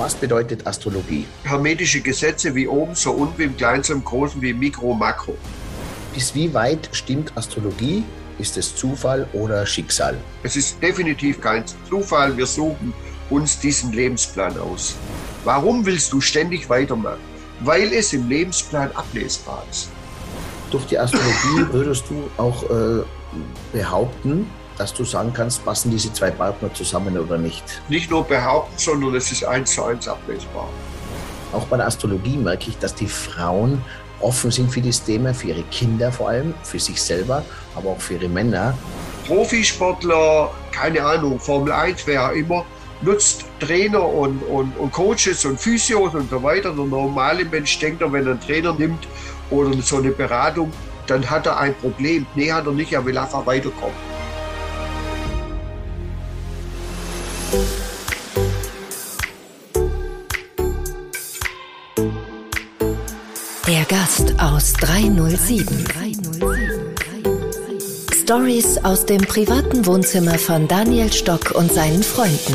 Was bedeutet Astrologie? Hermetische Gesetze wie oben, so unten, wie im Kleinen, so im Großen, wie im Mikro, Makro. Bis wie weit stimmt Astrologie? Ist es Zufall oder Schicksal? Es ist definitiv kein Zufall. Wir suchen uns diesen Lebensplan aus. Warum willst du ständig weitermachen? Weil es im Lebensplan ablesbar ist. Durch die Astrologie würdest du auch äh, behaupten, dass du sagen kannst, passen diese zwei Partner zusammen oder nicht? Nicht nur behaupten, sondern es ist eins zu eins ablesbar. Auch bei der Astrologie merke ich, dass die Frauen offen sind für das Thema, für ihre Kinder vor allem, für sich selber, aber auch für ihre Männer. Profisportler, keine Ahnung, Formel 1, wer auch immer, nutzt Trainer und, und, und Coaches und Physios und so weiter. Der normale Mensch denkt, wenn er einen Trainer nimmt oder so eine Beratung, dann hat er ein Problem. Nee, hat er nicht, er will einfach weiterkommen. Der Gast aus 307. Stories aus dem privaten Wohnzimmer von Daniel Stock und seinen Freunden.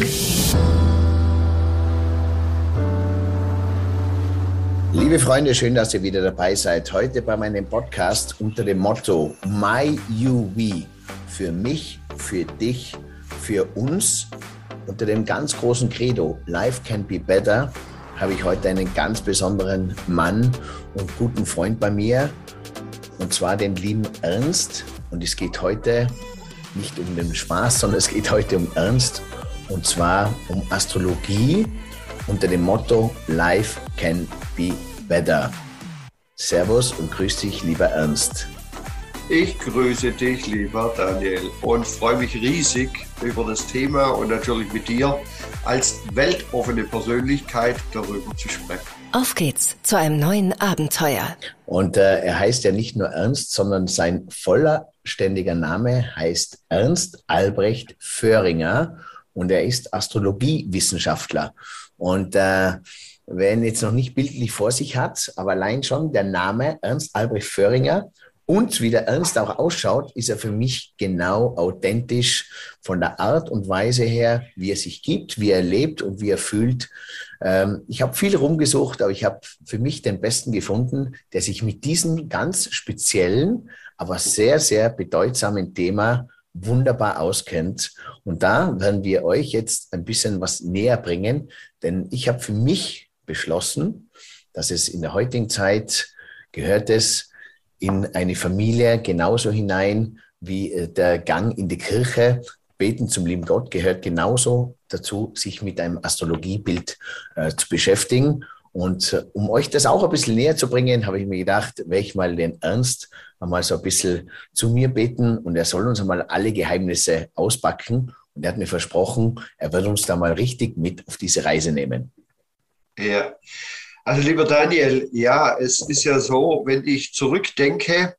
Liebe Freunde, schön, dass ihr wieder dabei seid. Heute bei meinem Podcast unter dem Motto My UV. Für mich, für dich, für uns. Unter dem ganz großen Credo Life can be better habe ich heute einen ganz besonderen Mann und guten Freund bei mir, und zwar den lieben Ernst. Und es geht heute nicht um den Spaß, sondern es geht heute um Ernst, und zwar um Astrologie unter dem Motto Life can be better. Servus und grüß dich, lieber Ernst. Ich grüße dich, lieber Daniel, und freue mich riesig über das Thema und natürlich mit dir als weltoffene Persönlichkeit darüber zu sprechen. Auf geht's zu einem neuen Abenteuer. Und äh, er heißt ja nicht nur Ernst, sondern sein vollständiger Name heißt Ernst Albrecht Föhringer und er ist Astrologiewissenschaftler. Und äh, wer ihn jetzt noch nicht bildlich vor sich hat, aber allein schon der Name Ernst Albrecht Föhringer und wie der Ernst auch ausschaut, ist er für mich genau authentisch von der Art und Weise her, wie er sich gibt, wie er lebt und wie er fühlt. Ähm, ich habe viel rumgesucht, aber ich habe für mich den besten gefunden, der sich mit diesem ganz speziellen, aber sehr, sehr bedeutsamen Thema wunderbar auskennt. Und da werden wir euch jetzt ein bisschen was näher bringen, denn ich habe für mich beschlossen, dass es in der heutigen Zeit gehört es, in eine Familie genauso hinein wie äh, der Gang in die Kirche. Beten zum lieben Gott gehört genauso dazu, sich mit einem Astrologiebild äh, zu beschäftigen. Und äh, um euch das auch ein bisschen näher zu bringen, habe ich mir gedacht, werde ich mal den Ernst einmal so ein bisschen zu mir beten und er soll uns einmal alle Geheimnisse auspacken. Und er hat mir versprochen, er wird uns da mal richtig mit auf diese Reise nehmen. Ja, also lieber Daniel, ja, es ist ja so, wenn ich zurückdenke,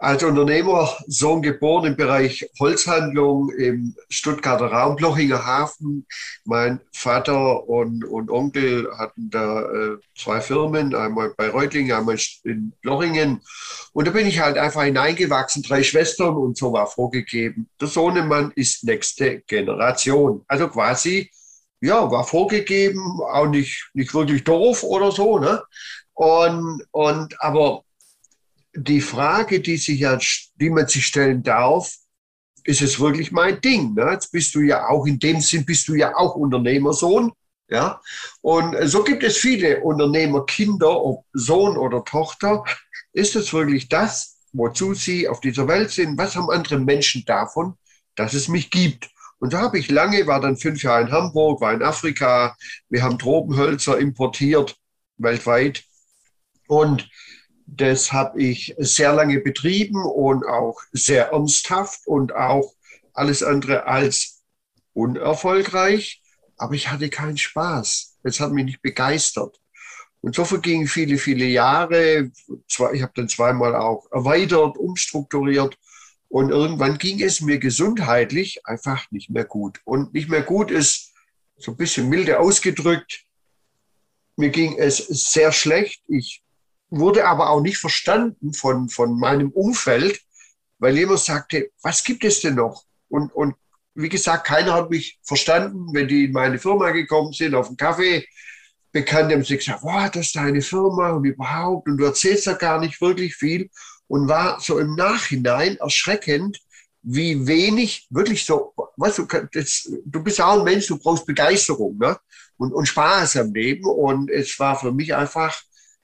als Unternehmer, Sohn geboren im Bereich Holzhandlung im Stuttgarter Raum, Blochinger Hafen. Mein Vater und, und Onkel hatten da äh, zwei Firmen, einmal bei Reutlingen, einmal in Blochingen. Und da bin ich halt einfach hineingewachsen, drei Schwestern und so war vorgegeben. Der Sohnemann ist nächste Generation. Also quasi ja, war vorgegeben, auch nicht, nicht wirklich doof oder so. Ne? Und, und aber die Frage, die, sich ja, die man sich stellen darf, ist es wirklich mein Ding? Ne? Jetzt bist du ja auch, in dem Sinn bist du ja auch Unternehmersohn. Ja? Und so gibt es viele Unternehmerkinder, ob Sohn oder Tochter. Ist es wirklich das, wozu sie auf dieser Welt sind? Was haben andere Menschen davon, dass es mich gibt? Und da habe ich lange, war dann fünf Jahre in Hamburg, war in Afrika. Wir haben Tropenhölzer importiert, weltweit. Und das habe ich sehr lange betrieben und auch sehr ernsthaft und auch alles andere als unerfolgreich. Aber ich hatte keinen Spaß. Es hat mich nicht begeistert. Und so vergingen viele, viele Jahre. Ich habe dann zweimal auch erweitert, umstrukturiert. Und irgendwann ging es mir gesundheitlich einfach nicht mehr gut. Und nicht mehr gut ist so ein bisschen milde ausgedrückt. Mir ging es sehr schlecht. Ich wurde aber auch nicht verstanden von, von meinem Umfeld, weil jemand sagte, was gibt es denn noch? Und, und wie gesagt, keiner hat mich verstanden, wenn die in meine Firma gekommen sind, auf den Kaffee. Bekannte haben sie gesagt, wow, das ist deine Firma und überhaupt, und du erzählst da gar nicht wirklich viel. Und war so im Nachhinein erschreckend, wie wenig wirklich so, weißt du, das, du bist auch ein Mensch, du brauchst Begeisterung ne? und, und Spaß am Leben. Und es war für mich einfach,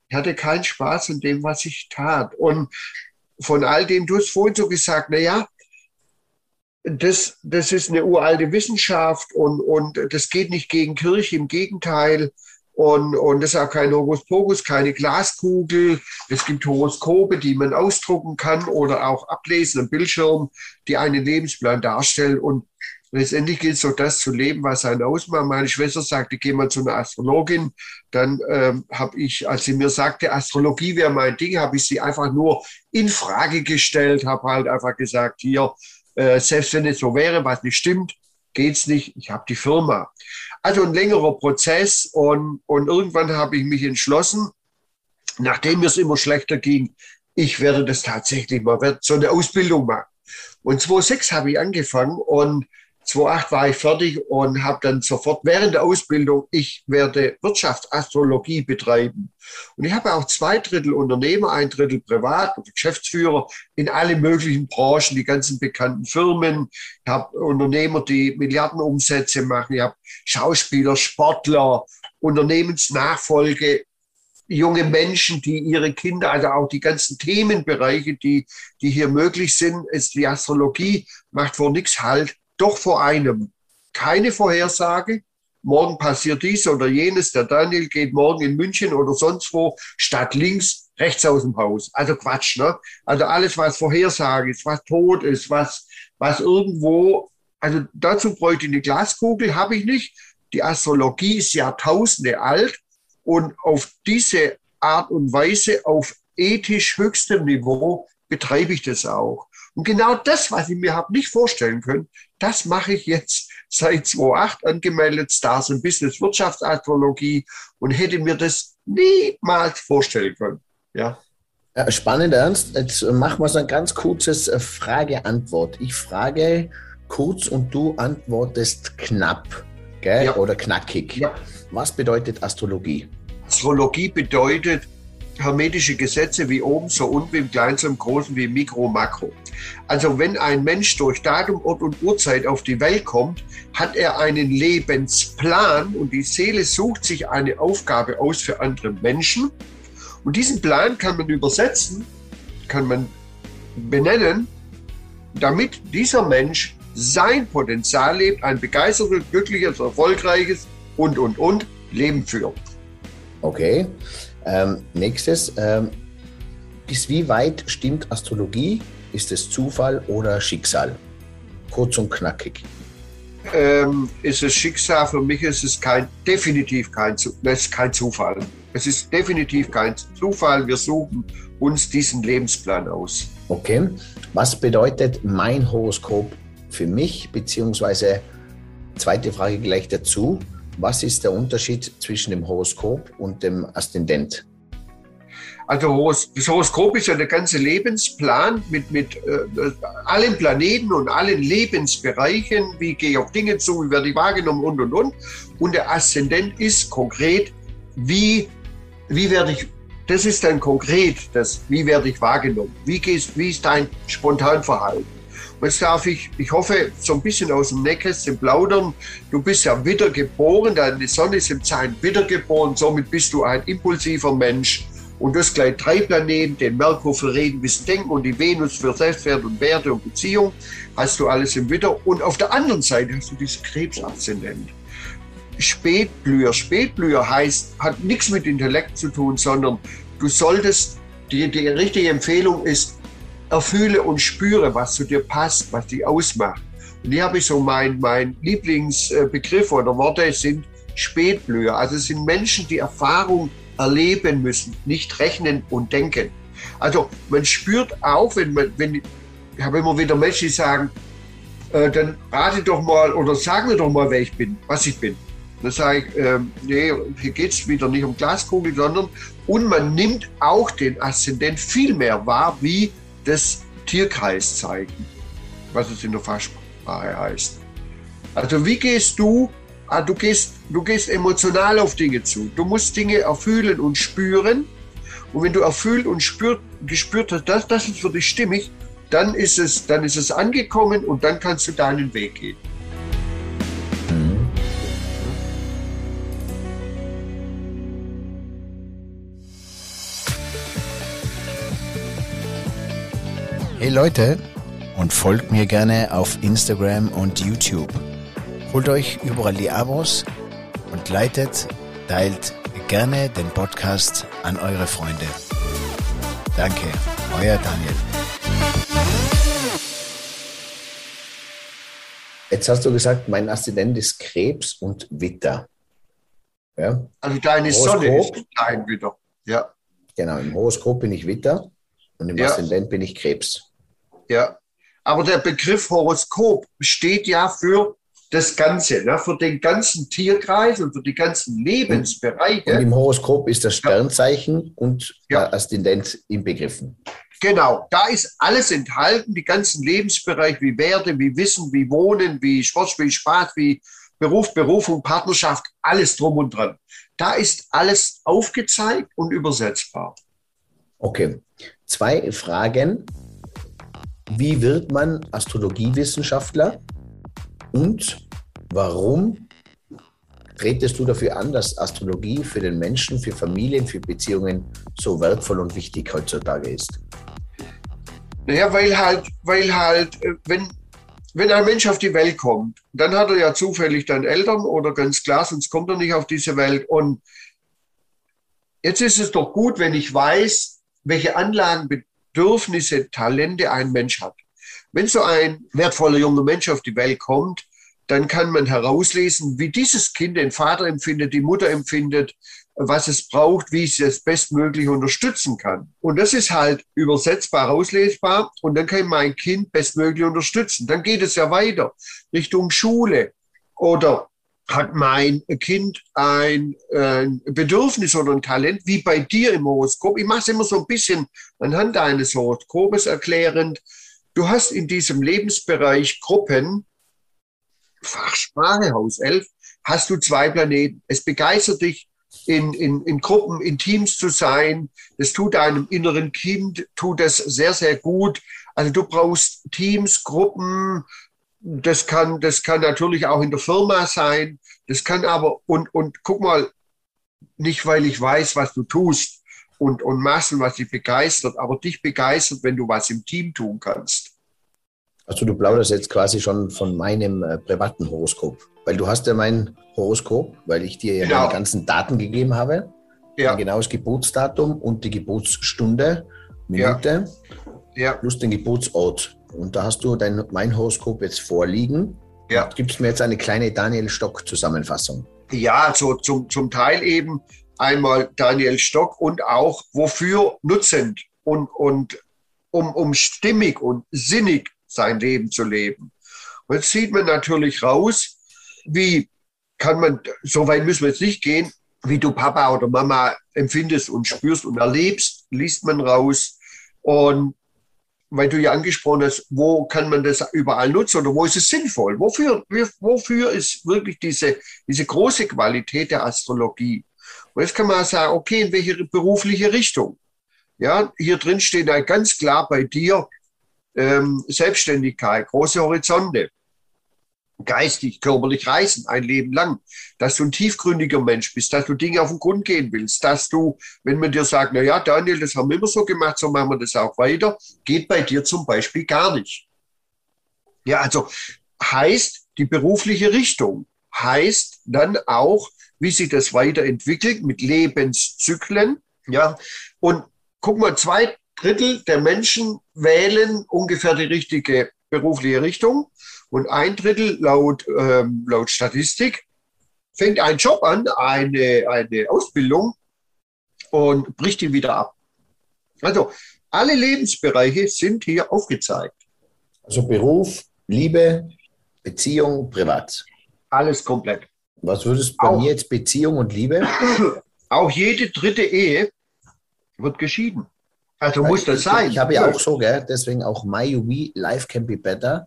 ich hatte keinen Spaß in dem, was ich tat. Und von all dem, du hast vorhin so gesagt, na ja, das, das ist eine uralte Wissenschaft und, und das geht nicht gegen Kirche, im Gegenteil. Und, und das ist auch kein Hokuspokus, keine Glaskugel. Es gibt Horoskope, die man ausdrucken kann oder auch ablesen am Bildschirm, die einen Lebensplan darstellen. Und letztendlich gilt es so, das zu leben, was einen ausmacht. Meine Schwester sagte, geh mal zu einer Astrologin. Dann ähm, habe ich, als sie mir sagte, Astrologie wäre mein Ding, habe ich sie einfach nur in Frage gestellt, habe halt einfach gesagt, hier, äh, selbst wenn es so wäre, was nicht stimmt, geht's nicht. Ich habe die Firma. Also ein längerer Prozess und, und irgendwann habe ich mich entschlossen, nachdem mir es immer schlechter ging, ich werde das tatsächlich mal, werde so eine Ausbildung machen. Und 2006 habe ich angefangen und 2008 war ich fertig und habe dann sofort während der Ausbildung, ich werde Wirtschaftsastrologie betreiben. Und ich habe auch zwei Drittel Unternehmer, ein Drittel Privat- oder Geschäftsführer in alle möglichen Branchen, die ganzen bekannten Firmen. Ich habe Unternehmer, die Milliardenumsätze machen. Ich habe Schauspieler, Sportler, Unternehmensnachfolge, junge Menschen, die ihre Kinder, also auch die ganzen Themenbereiche, die, die hier möglich sind, ist die Astrologie macht vor nichts Halt doch vor einem keine Vorhersage. Morgen passiert dies oder jenes. Der Daniel geht morgen in München oder sonst wo statt links rechts aus dem Haus. Also Quatsch, ne? Also alles, was Vorhersage ist, was tot ist, was, was irgendwo, also dazu bräuchte ich eine Glaskugel, habe ich nicht. Die Astrologie ist Jahrtausende alt und auf diese Art und Weise, auf ethisch höchstem Niveau, betreibe ich das auch. Und genau das, was ich mir habe nicht vorstellen können, das mache ich jetzt seit 2008 angemeldet, Stars und Business Wirtschaftsastrologie und hätte mir das niemals vorstellen können. Ja. Spannend, Ernst. Jetzt machen wir so ein ganz kurzes äh, Frage-Antwort. Ich frage kurz und du antwortest knapp gell? Ja. oder knackig. Ja. Was bedeutet Astrologie? Astrologie bedeutet hermetische Gesetze wie oben, so unten, im Kleinen, so im Großen, wie im Mikro, Makro. Also wenn ein Mensch durch Datum, Ort und Uhrzeit auf die Welt kommt, hat er einen Lebensplan und die Seele sucht sich eine Aufgabe aus für andere Menschen. Und diesen Plan kann man übersetzen, kann man benennen, damit dieser Mensch sein Potenzial lebt, ein begeistertes, glückliches, erfolgreiches und, und, und Leben führt. Okay. Ähm, nächstes, ähm, bis wie weit stimmt Astrologie? Ist es Zufall oder Schicksal? Kurz und knackig. Ähm, ist es Schicksal? Für mich ist es kein, definitiv kein, ist kein Zufall. Es ist definitiv kein Zufall. Wir suchen uns diesen Lebensplan aus. Okay. Was bedeutet mein Horoskop für mich? Beziehungsweise, zweite Frage gleich dazu. Was ist der Unterschied zwischen dem Horoskop und dem Aszendent? Also das Horoskop ist ja der ganze Lebensplan mit, mit äh, allen Planeten und allen Lebensbereichen. Wie gehe ich auf Dinge zu, wie werde ich wahrgenommen und, und, und. Und der Aszendent ist konkret, wie, wie werde ich, das ist dann konkret, das, wie werde ich wahrgenommen. Wie, gehst, wie ist dein Spontanverhalten? Jetzt darf ich, ich hoffe, so ein bisschen aus dem Nähkästchen plaudern. Du bist ja wiedergeboren, deine Sonne ist im Zeichen wiedergeboren, somit bist du ein impulsiver Mensch. Und du hast gleich drei Planeten, den Merkur für Reden, Wissen, Denken und die Venus für Selbstwert und Werte und Beziehung. Hast du alles im Witter. Und auf der anderen Seite hast du dieses Krebsaszendent. Spätblüher. Spätblüher heißt, hat nichts mit Intellekt zu tun, sondern du solltest, die, die richtige Empfehlung ist, erfühle und spüre, was zu dir passt, was dich ausmacht. Und hier habe ich so mein, mein Lieblingsbegriff oder Worte sind Spätblüher. Also es sind Menschen, die Erfahrung erleben müssen, nicht rechnen und denken. Also man spürt auch, wenn man, wenn, ich habe immer wieder Menschen, die sagen, äh, dann rate doch mal oder sag mir doch mal, wer ich bin, was ich bin. Dann sage ich, äh, nee, hier geht es wieder nicht um Glaskugel, sondern und man nimmt auch den Aszendent viel mehr wahr, wie das Tierkreiszeichen, was es in der Fachsprache heißt. Also wie gehst du, ah, du gehst, du gehst emotional auf Dinge zu. Du musst Dinge erfühlen und spüren. Und wenn du erfüllt und spürt, gespürt hast, das, das ist für dich stimmig, dann ist, es, dann ist es angekommen und dann kannst du deinen Weg gehen. Hey Leute, und folgt mir gerne auf Instagram und YouTube. Holt euch überall die Abos und leitet, teilt gerne den Podcast an eure Freunde. Danke, euer Daniel. Jetzt hast du gesagt, mein Aszendent ist Krebs und Witter. Ja? Also deine Horoskop, Sonne ist klein wieder. Ja. Genau, im Horoskop bin ich Witter und im ja. Aszendent bin ich Krebs. Ja. Aber der Begriff Horoskop steht ja für das Ganze, ne? für den ganzen Tierkreis und für die ganzen Lebensbereiche. Und im Horoskop ist das Sternzeichen und ja. der Aszendent inbegriffen. Genau, da ist alles enthalten, die ganzen Lebensbereiche wie Werte, wie Wissen, wie Wohnen, wie Sport, wie Spaß, wie Beruf, Berufung, Partnerschaft, alles drum und dran. Da ist alles aufgezeigt und übersetzbar. Okay, zwei Fragen wie wird man Astrologiewissenschaftler und warum tretest du dafür an, dass Astrologie für den Menschen, für Familien, für Beziehungen so wertvoll und wichtig heutzutage ist? Naja, weil halt, weil halt, äh, wenn, wenn ein Mensch auf die Welt kommt, dann hat er ja zufällig dann Eltern oder ganz klar, sonst kommt er nicht auf diese Welt. Und jetzt ist es doch gut, wenn ich weiß, welche Anlagen Bedürfnisse, Talente ein Mensch hat. Wenn so ein wertvoller junger Mensch auf die Welt kommt, dann kann man herauslesen, wie dieses Kind den Vater empfindet, die Mutter empfindet, was es braucht, wie es es bestmöglich unterstützen kann. Und das ist halt übersetzbar, auslesbar und dann kann mein Kind bestmöglich unterstützen. Dann geht es ja weiter Richtung Schule oder hat mein Kind ein, ein, Bedürfnis oder ein Talent, wie bei dir im Horoskop. Ich mache es immer so ein bisschen anhand eines Horoskopes erklärend. Du hast in diesem Lebensbereich Gruppen, Fachsprache, Haus 11, hast du zwei Planeten. Es begeistert dich, in, in, in Gruppen, in Teams zu sein. Das tut deinem inneren Kind, tut das sehr, sehr gut. Also du brauchst Teams, Gruppen, das kann, das kann natürlich auch in der Firma sein. Das kann aber, und, und guck mal, nicht weil ich weiß, was du tust und, und Massen, was dich begeistert, aber dich begeistert, wenn du was im Team tun kannst. Also du plauderst jetzt quasi schon von meinem äh, privaten Horoskop, weil du hast ja mein Horoskop, weil ich dir ja genau. meine ganzen Daten gegeben habe. Ja. Ein genaues Geburtsdatum und die Geburtsstunde, Minute, ja. ja. plus den Geburtsort. Und da hast du dein, mein Horoskop jetzt vorliegen. Ja. Gibst mir jetzt eine kleine Daniel Stock-Zusammenfassung. Ja, so zum, zum Teil eben einmal Daniel Stock und auch wofür nutzend und, und um, um stimmig und sinnig sein Leben zu leben. Und jetzt sieht man natürlich raus, wie kann man, so weit müssen wir jetzt nicht gehen, wie du Papa oder Mama empfindest und spürst und erlebst, liest man raus. Und weil du ja angesprochen hast, wo kann man das überall nutzen oder wo ist es sinnvoll? Wofür, wofür ist wirklich diese, diese große Qualität der Astrologie? Und jetzt kann man sagen, okay, in welche berufliche Richtung? Ja, hier drin steht ja ganz klar bei dir ähm, Selbstständigkeit, große Horizonte geistig, körperlich reisen, ein Leben lang, dass du ein tiefgründiger Mensch bist, dass du Dinge auf den Grund gehen willst, dass du, wenn man dir sagt, na ja, Daniel, das haben wir immer so gemacht, so machen wir das auch weiter, geht bei dir zum Beispiel gar nicht. Ja, also heißt die berufliche Richtung, heißt dann auch, wie sich das weiterentwickelt mit Lebenszyklen, ja, und guck mal, zwei Drittel der Menschen wählen ungefähr die richtige berufliche Richtung und ein Drittel laut, ähm, laut Statistik fängt einen Job an, eine, eine Ausbildung und bricht ihn wieder ab. Also alle Lebensbereiche sind hier aufgezeigt. Also Beruf, Liebe, Beziehung, Privat. Alles komplett. Was würdest du bei mir jetzt Beziehung und Liebe? Auch jede dritte Ehe wird geschieden. Also Weil muss das ich, sein. Ich habe ja auch so, gell? deswegen auch My We Life Can Be Better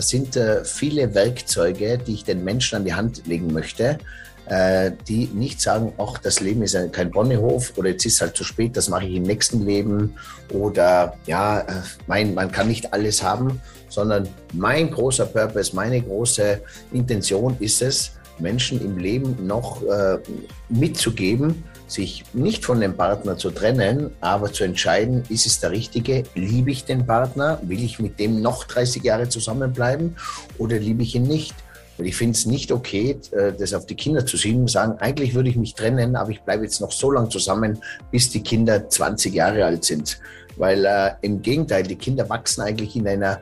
das sind äh, viele Werkzeuge, die ich den Menschen an die Hand legen möchte, äh, die nicht sagen, ach, das Leben ist kein Bonnehof oder jetzt ist es halt zu spät, das mache ich im nächsten Leben oder ja, äh, mein, man kann nicht alles haben, sondern mein großer Purpose, meine große Intention ist es, Menschen im Leben noch äh, mitzugeben, sich nicht von dem Partner zu trennen, aber zu entscheiden, ist es der Richtige? Liebe ich den Partner? Will ich mit dem noch 30 Jahre zusammenbleiben oder liebe ich ihn nicht? Und ich finde es nicht okay, äh, das auf die Kinder zu schieben und sagen, eigentlich würde ich mich trennen, aber ich bleibe jetzt noch so lange zusammen, bis die Kinder 20 Jahre alt sind. Weil äh, im Gegenteil, die Kinder wachsen eigentlich in einer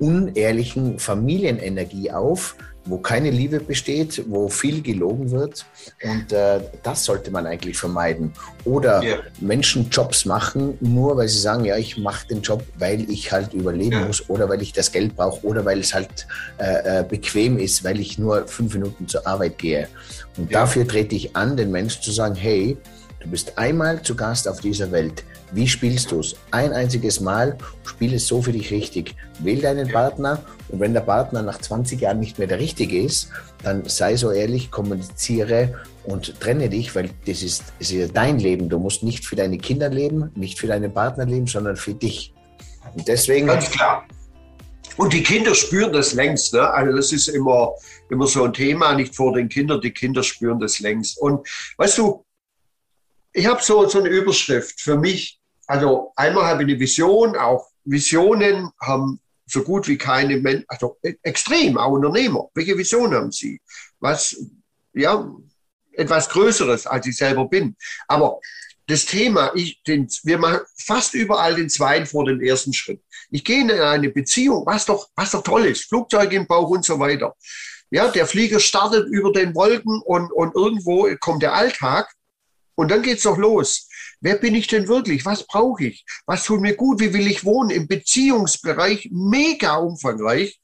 unehrlichen Familienenergie auf, wo keine Liebe besteht, wo viel gelogen wird. Und äh, das sollte man eigentlich vermeiden. Oder ja. Menschen Jobs machen, nur weil sie sagen, ja, ich mache den Job, weil ich halt überleben ja. muss oder weil ich das Geld brauche oder weil es halt äh, äh, bequem ist, weil ich nur fünf Minuten zur Arbeit gehe. Und ja. dafür trete ich an, den Menschen zu sagen, hey, du bist einmal zu Gast auf dieser Welt. Wie spielst du es? Ein einziges Mal, spiel es so für dich richtig. Wähl deinen Partner und wenn der Partner nach 20 Jahren nicht mehr der Richtige ist, dann sei so ehrlich, kommuniziere und trenne dich, weil das ist, das ist dein Leben. Du musst nicht für deine Kinder leben, nicht für deinen Partner leben, sondern für dich. Und deswegen. Ganz klar. Und die Kinder spüren das längst. Ne? Also das ist immer, immer so ein Thema, nicht vor den Kindern. Die Kinder spüren das längst. Und weißt du, ich habe so, so eine Überschrift für mich. Also einmal habe ich eine Vision, auch Visionen haben so gut wie keine Menschen, also extrem, auch Unternehmer. Welche Vision haben sie? Was, ja, etwas Größeres, als ich selber bin. Aber das Thema, ich, den, wir machen fast überall den zweiten vor dem ersten Schritt. Ich gehe in eine Beziehung, was doch, was doch toll ist, Flugzeug im Bauch und so weiter. Ja, der Flieger startet über den Wolken und, und irgendwo kommt der Alltag und dann geht's doch los. Wer bin ich denn wirklich? Was brauche ich? Was tut mir gut? Wie will ich wohnen? Im Beziehungsbereich mega umfangreich.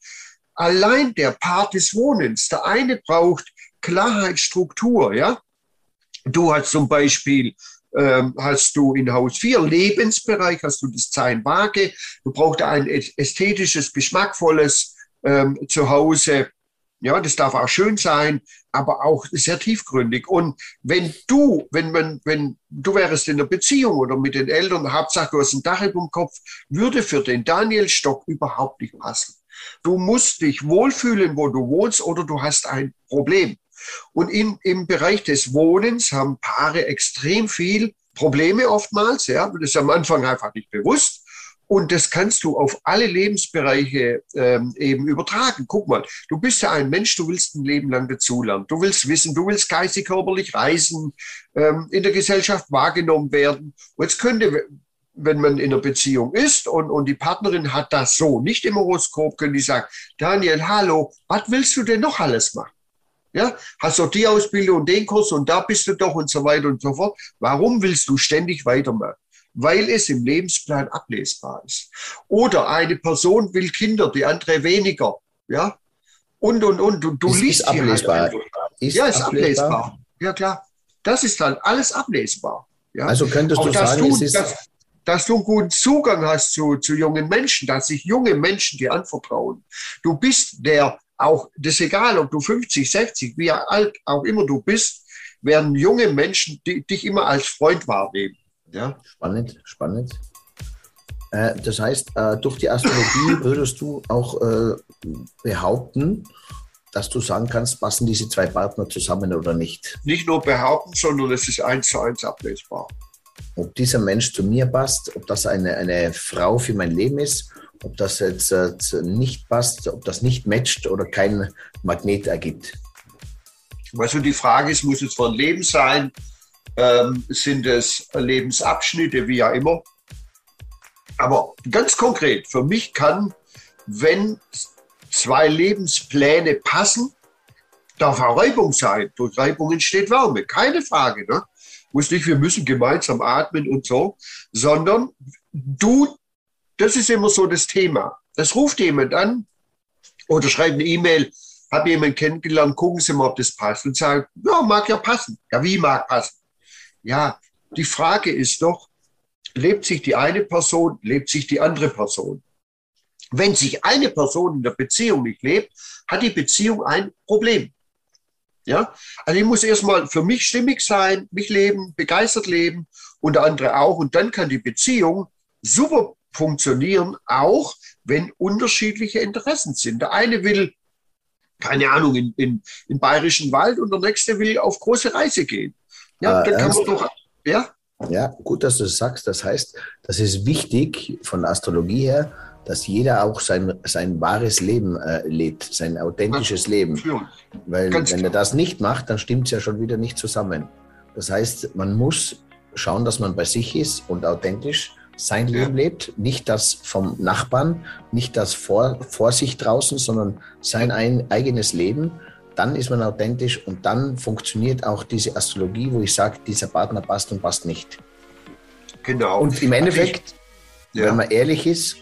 Allein der Part des Wohnens. Der eine braucht Klarheit, Struktur, ja. Du hast zum Beispiel ähm, hast du in Haus 4 Lebensbereich, hast du das Zeichen Waage. Du brauchst ein ästhetisches, geschmackvolles ähm, Zuhause. Ja, das darf auch schön sein, aber auch sehr tiefgründig. Und wenn du, wenn man, wenn du wärst in einer Beziehung oder mit den Eltern, Hauptsache du hast ein Dach dem Kopf, würde für den Daniel Stock überhaupt nicht passen. Du musst dich wohlfühlen, wo du wohnst, oder du hast ein Problem. Und in, im Bereich des Wohnens haben Paare extrem viel Probleme oftmals. Ja, das ist am Anfang einfach nicht bewusst. Und das kannst du auf alle Lebensbereiche ähm, eben übertragen. Guck mal, du bist ja ein Mensch, du willst ein Leben lang dazulernen. Du willst wissen, du willst geistig, körperlich reisen, ähm, in der Gesellschaft wahrgenommen werden. Und jetzt könnte, wenn man in einer Beziehung ist und, und die Partnerin hat das so, nicht im Horoskop, können die sagen, Daniel, hallo, was willst du denn noch alles machen? Ja, hast du die Ausbildung und den Kurs und da bist du doch und so weiter und so fort. Warum willst du ständig weitermachen? Weil es im Lebensplan ablesbar ist. Oder eine Person will Kinder, die andere weniger. Ja? Und, und, und. Du, du ist, liest ist ablesbar. Halt ist ja, ist ablesbar. ablesbar. Ja, klar. Das ist dann alles ablesbar. Ja? Also könntest du sagen, du, es ist... Dass, dass du einen guten Zugang hast zu, zu jungen Menschen, dass sich junge Menschen dir anvertrauen. Du bist der, auch, das ist egal, ob du 50, 60, wie alt auch immer du bist, werden junge Menschen die, dich immer als Freund wahrnehmen. Ja. Spannend, spannend. Äh, das heißt, äh, durch die Astrologie würdest du auch äh, behaupten, dass du sagen kannst, passen diese zwei Partner zusammen oder nicht? Nicht nur behaupten, sondern es ist eins zu eins ablesbar. Ob dieser Mensch zu mir passt, ob das eine, eine Frau für mein Leben ist, ob das jetzt äh, nicht passt, ob das nicht matcht oder kein Magnet ergibt. Also die Frage ist, muss es von Leben sein? Ähm, sind es Lebensabschnitte, wie ja immer. Aber ganz konkret, für mich kann, wenn zwei Lebenspläne passen, darf auch Reibung sein. Durch Reibung entsteht Wärme, keine Frage. Ne? Muss nicht, wir müssen gemeinsam atmen und so, sondern du, das ist immer so das Thema. Das ruft jemand an oder schreibt eine E-Mail, habe jemanden kennengelernt, gucken Sie mal, ob das passt. Und sagt, ja, mag ja passen. Ja, wie mag passen? Ja, die Frage ist doch, lebt sich die eine Person, lebt sich die andere Person? Wenn sich eine Person in der Beziehung nicht lebt, hat die Beziehung ein Problem. Ja, also ich muss erstmal für mich stimmig sein, mich leben, begeistert leben und der andere auch. Und dann kann die Beziehung super funktionieren, auch wenn unterschiedliche Interessen sind. Der eine will, keine Ahnung, in, in, in bayerischen Wald und der nächste will auf große Reise gehen. Ja, äh, dann kann man doch, ja. Ja, gut, dass du das sagst. Das heißt, das ist wichtig von der Astrologie her, dass jeder auch sein, sein wahres Leben äh, lebt, sein authentisches ja, Leben. Weil wenn klar. er das nicht macht, dann stimmt es ja schon wieder nicht zusammen. Das heißt, man muss schauen, dass man bei sich ist und authentisch sein ja. Leben lebt, nicht das vom Nachbarn, nicht das vor, vor sich draußen, sondern sein ein, eigenes Leben. Dann ist man authentisch und dann funktioniert auch diese Astrologie, wo ich sage, dieser Partner passt und passt nicht. Genau. Und im Endeffekt, ich, ja. wenn man ehrlich ist,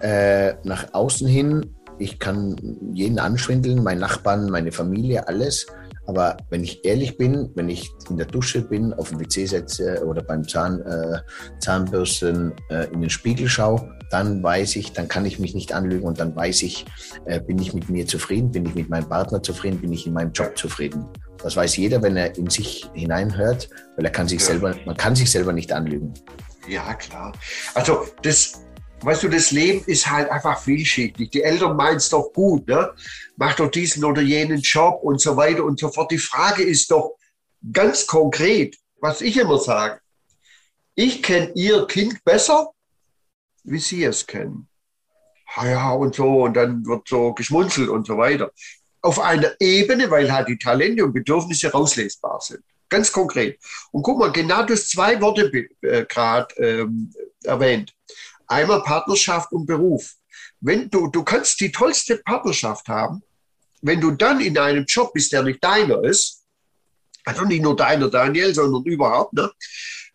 äh, nach außen hin, ich kann jeden anschwindeln, meinen Nachbarn, meine Familie, alles. Aber wenn ich ehrlich bin, wenn ich in der Dusche bin, auf dem WC setze oder beim Zahn, äh, Zahnbürsten äh, in den Spiegel schaue, dann weiß ich, dann kann ich mich nicht anlügen und dann weiß ich, äh, bin ich mit mir zufrieden, bin ich mit meinem Partner zufrieden, bin ich in meinem Job zufrieden. Das weiß jeder, wenn er in sich hineinhört, weil er kann sich selber, man kann sich selber nicht anlügen. Ja, klar. Also das, Weißt du, das Leben ist halt einfach vielschichtig. Die Eltern meinen es doch gut, ne? Mach doch diesen oder jenen Job und so weiter und so fort. Die Frage ist doch ganz konkret, was ich immer sage. Ich kenne ihr Kind besser, wie sie es kennen. Ja, und so, und dann wird so geschmunzelt und so weiter. Auf einer Ebene, weil halt die Talente und Bedürfnisse rauslesbar sind. Ganz konkret. Und guck mal, genau das zwei Worte äh, gerade ähm, erwähnt. Einmal Partnerschaft und Beruf. Wenn du, du kannst die tollste Partnerschaft haben, wenn du dann in einem Job bist, der nicht deiner ist, also nicht nur deiner, Daniel, sondern überhaupt, ne?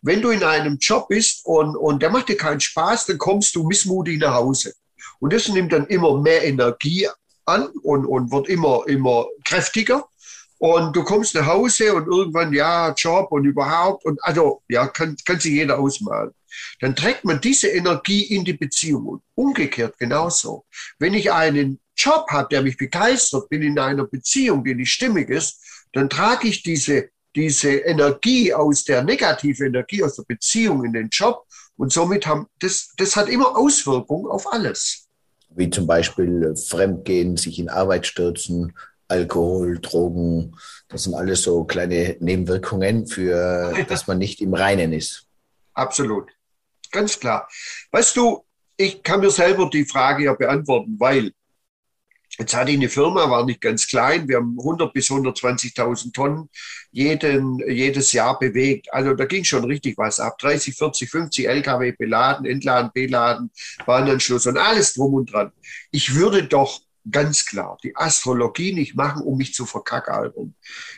Wenn du in einem Job bist und, und der macht dir keinen Spaß, dann kommst du missmutig nach Hause. Und das nimmt dann immer mehr Energie an und, und wird immer, immer kräftiger. Und du kommst nach Hause und irgendwann, ja, Job und überhaupt. Und also, ja, kann, kann sich jeder ausmalen dann trägt man diese Energie in die Beziehung. Und umgekehrt genauso. Wenn ich einen Job habe, der mich begeistert, bin in einer Beziehung, die nicht stimmig ist, dann trage ich diese, diese Energie aus der negativen Energie aus der Beziehung in den Job und somit haben das, das hat immer Auswirkungen auf alles. Wie zum Beispiel Fremdgehen, sich in Arbeit stürzen, Alkohol, Drogen, das sind alles so kleine Nebenwirkungen, für dass man nicht im Reinen ist. Absolut. Ganz klar. Weißt du, ich kann mir selber die Frage ja beantworten, weil jetzt hatte ich eine Firma, war nicht ganz klein. Wir haben 100 bis 120.000 Tonnen jeden, jedes Jahr bewegt. Also da ging schon richtig was ab. 30, 40, 50 LKW beladen, entladen, beladen, Bahnanschluss und alles drum und dran. Ich würde doch ganz klar die Astrologie nicht machen, um mich zu verkackalbern.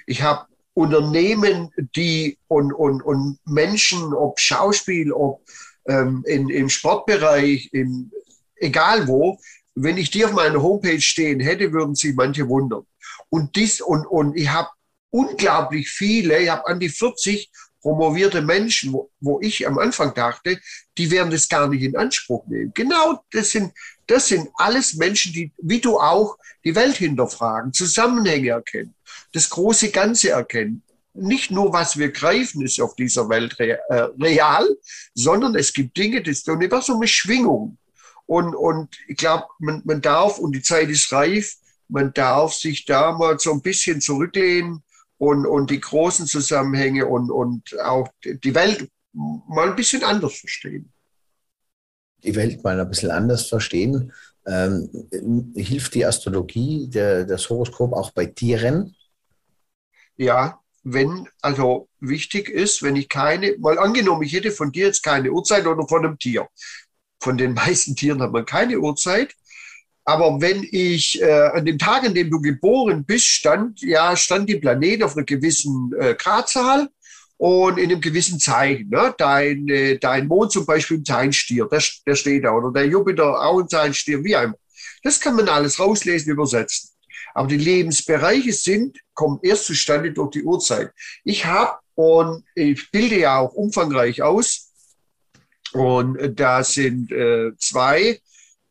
Ich habe Unternehmen, die und, und, und Menschen, ob Schauspiel, ob ähm, in, im Sportbereich, im, egal wo, wenn ich die auf meiner Homepage stehen hätte, würden sie manche wundern. Und, dies, und, und ich habe unglaublich viele, ich habe an die 40 promovierte Menschen, wo, wo ich am Anfang dachte, die werden das gar nicht in Anspruch nehmen. Genau, das sind, das sind alles Menschen, die, wie du auch, die Welt hinterfragen, Zusammenhänge erkennen, das große Ganze erkennen nicht nur, was wir greifen, ist auf dieser Welt äh, real, sondern es gibt Dinge, das Universum ist Schwingung. Und, und ich glaube, man, man darf, und die Zeit ist reif, man darf sich da mal so ein bisschen zurücklehnen und, und die großen Zusammenhänge und, und auch die Welt mal ein bisschen anders verstehen. Die Welt mal ein bisschen anders verstehen. Ähm, hilft die Astrologie, der, das Horoskop auch bei Tieren? Ja, wenn, also wichtig ist, wenn ich keine, mal angenommen, ich hätte von dir jetzt keine Uhrzeit oder von einem Tier. Von den meisten Tieren hat man keine Uhrzeit. Aber wenn ich äh, an dem Tag, an dem du geboren bist, stand, ja, stand die Planet auf einer gewissen äh, Gradzahl und in einem gewissen Zeichen. Ne? Dein, äh, dein Mond zum Beispiel im Zeichenstier, der, der steht da, oder der Jupiter auch im Zeichenstier, wie einmal. Das kann man alles rauslesen, übersetzen. Aber die Lebensbereiche sind, kommen erst zustande durch die Uhrzeit. Ich habe, und ich bilde ja auch umfangreich aus, und da sind äh, zwei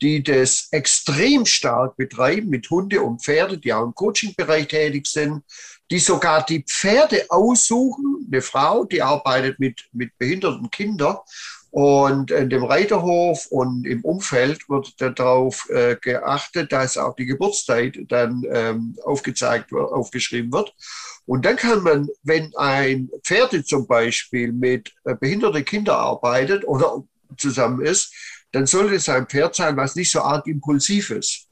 die das extrem stark betreiben mit Hunde und Pferde, die auch im Coaching-Bereich tätig sind, die sogar die Pferde aussuchen. Eine Frau, die arbeitet mit, mit behinderten Kindern und in dem Reiterhof und im Umfeld wird darauf äh, geachtet, dass auch die Geburtszeit dann ähm, aufgezeigt aufgeschrieben wird. Und dann kann man, wenn ein Pferde zum Beispiel mit äh, behinderten Kindern arbeitet oder zusammen ist, dann sollte es ein Pferd sein, was nicht so arg impulsiv ist.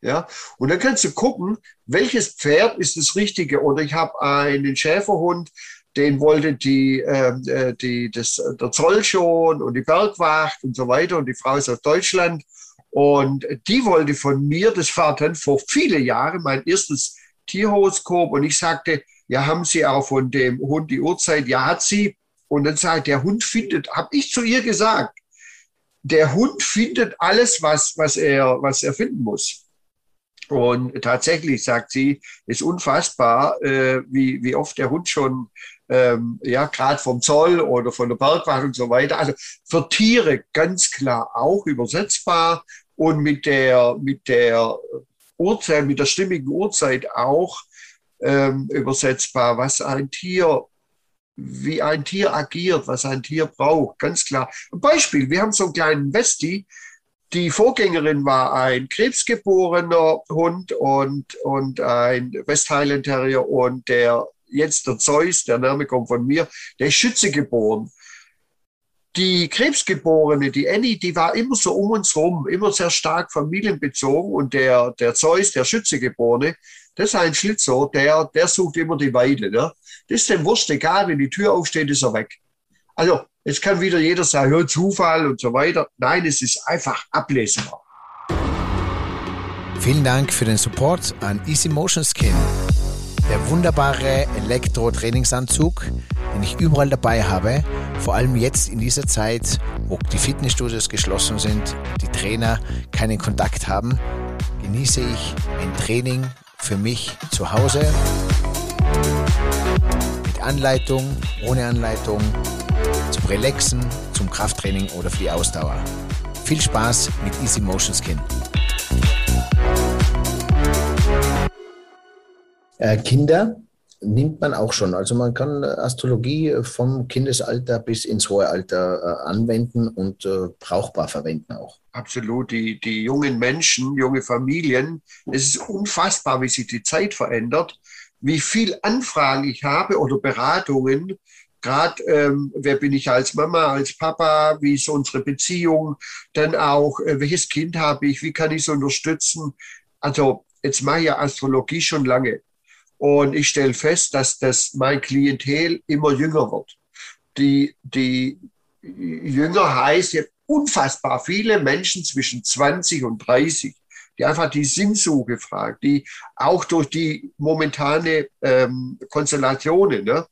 Ja, und dann kannst du gucken, welches Pferd ist das Richtige. Oder ich habe einen Schäferhund, den wollte die, ähm, äh, die, das, der Zoll schon und die Bergwacht und so weiter. Und die Frau ist aus Deutschland. Und die wollte von mir, das war dann vor viele Jahren mein erstes Tierhoroskop. Und ich sagte, ja, haben Sie auch von dem Hund die Uhrzeit? Ja, hat sie. Und dann sagt der Hund findet, habe ich zu ihr gesagt, der Hund findet alles, was, was, er, was er finden muss. Und tatsächlich, sagt sie, ist unfassbar, äh, wie, wie oft der Hund schon, ähm, ja, gerade vom Zoll oder von der Bergwacht und so weiter. Also für Tiere ganz klar auch übersetzbar und mit der, mit der Uhrzeit, mit der stimmigen Uhrzeit auch ähm, übersetzbar, was ein Tier wie ein Tier agiert, was ein Tier braucht, ganz klar. Ein Beispiel, wir haben so einen kleinen Westi, die Vorgängerin war ein krebsgeborener Hund und, und ein West Highland Terrier und der jetzt der Zeus, der Name kommt von mir, der ist Schütze geboren. Die Krebsgeborene, die Annie, die war immer so um uns rum, immer sehr stark familienbezogen und der, der Zeus, der Schützegeborene, das ist ein Schlitzer, der, der sucht immer die Weide. Ne? Das ist dem Wurscht egal, wenn die Tür aufsteht, ist er weg. Also, jetzt kann wieder jeder sagen, hör Zufall und so weiter. Nein, es ist einfach ablesbar. Vielen Dank für den Support an Easy Motion Skin. Der wunderbare Elektro-Trainingsanzug, den ich überall dabei habe, vor allem jetzt in dieser Zeit, wo die Fitnessstudios geschlossen sind, die Trainer keinen Kontakt haben, genieße ich ein Training für mich zu Hause mit Anleitung, ohne Anleitung, zum Relaxen, zum Krafttraining oder für die Ausdauer. Viel Spaß mit Easy Motion Skin. Äh, Kinder nimmt man auch schon. Also man kann Astrologie vom Kindesalter bis ins hohe Alter äh, anwenden und äh, brauchbar verwenden auch. Absolut. Die, die jungen Menschen, junge Familien, es ist unfassbar, wie sich die Zeit verändert, wie viel Anfragen ich habe oder Beratungen. Gerade, ähm, wer bin ich als Mama, als Papa, wie ist unsere Beziehung, dann auch, äh, welches Kind habe ich, wie kann ich es unterstützen. Also jetzt mache ich ja Astrologie schon lange und ich stelle fest, dass das mein Klientel immer jünger wird. Die, die jünger heißt, ich unfassbar viele Menschen zwischen 20 und 30, die einfach die Sinnsuche fragen, die auch durch die momentane ähm, Konstellationen, ne?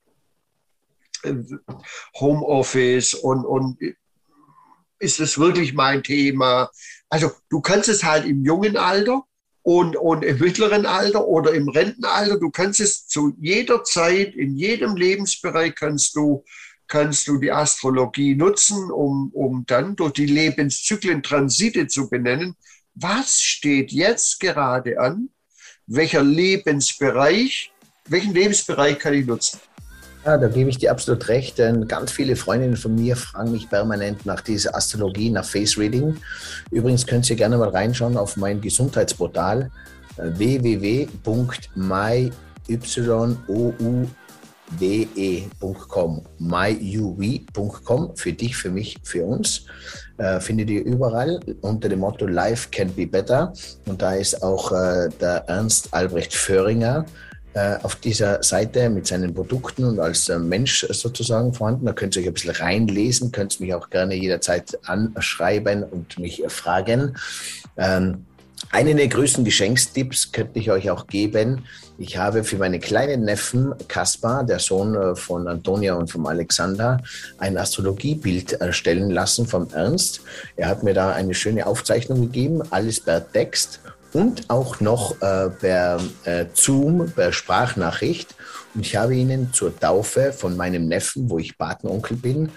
Homeoffice und, und ist es wirklich mein Thema? Also du kannst es halt im jungen Alter und, und im mittleren Alter oder im Rentenalter. Du kannst es zu jeder Zeit, in jedem Lebensbereich kannst du, kannst du die Astrologie nutzen, um, um dann durch die Lebenszyklen Transite zu benennen. Was steht jetzt gerade an? Welcher Lebensbereich? Welchen Lebensbereich kann ich nutzen? Ja, da gebe ich dir absolut recht, denn ganz viele Freundinnen von mir fragen mich permanent nach dieser Astrologie, nach Face Reading. Übrigens könnt ihr gerne mal reinschauen auf mein Gesundheitsportal äh, www.myouwe.com myuv.com für dich, für mich, für uns. Äh, findet ihr überall unter dem Motto Life can be better. Und da ist auch äh, der Ernst Albrecht Föhringer auf dieser Seite mit seinen Produkten und als äh, Mensch sozusagen vorhanden. Da könnt ihr euch ein bisschen reinlesen, könnt mich auch gerne jederzeit anschreiben und mich fragen. Ähm, einen der größten Geschenkstipps könnte ich euch auch geben. Ich habe für meinen kleinen Neffen Kaspar, der Sohn äh, von Antonia und vom Alexander, ein Astrologiebild erstellen lassen vom Ernst. Er hat mir da eine schöne Aufzeichnung gegeben, alles per Text und auch noch äh, per äh, Zoom, per Sprachnachricht. Und ich habe ihnen zur Taufe von meinem Neffen, wo ich Patenonkel bin,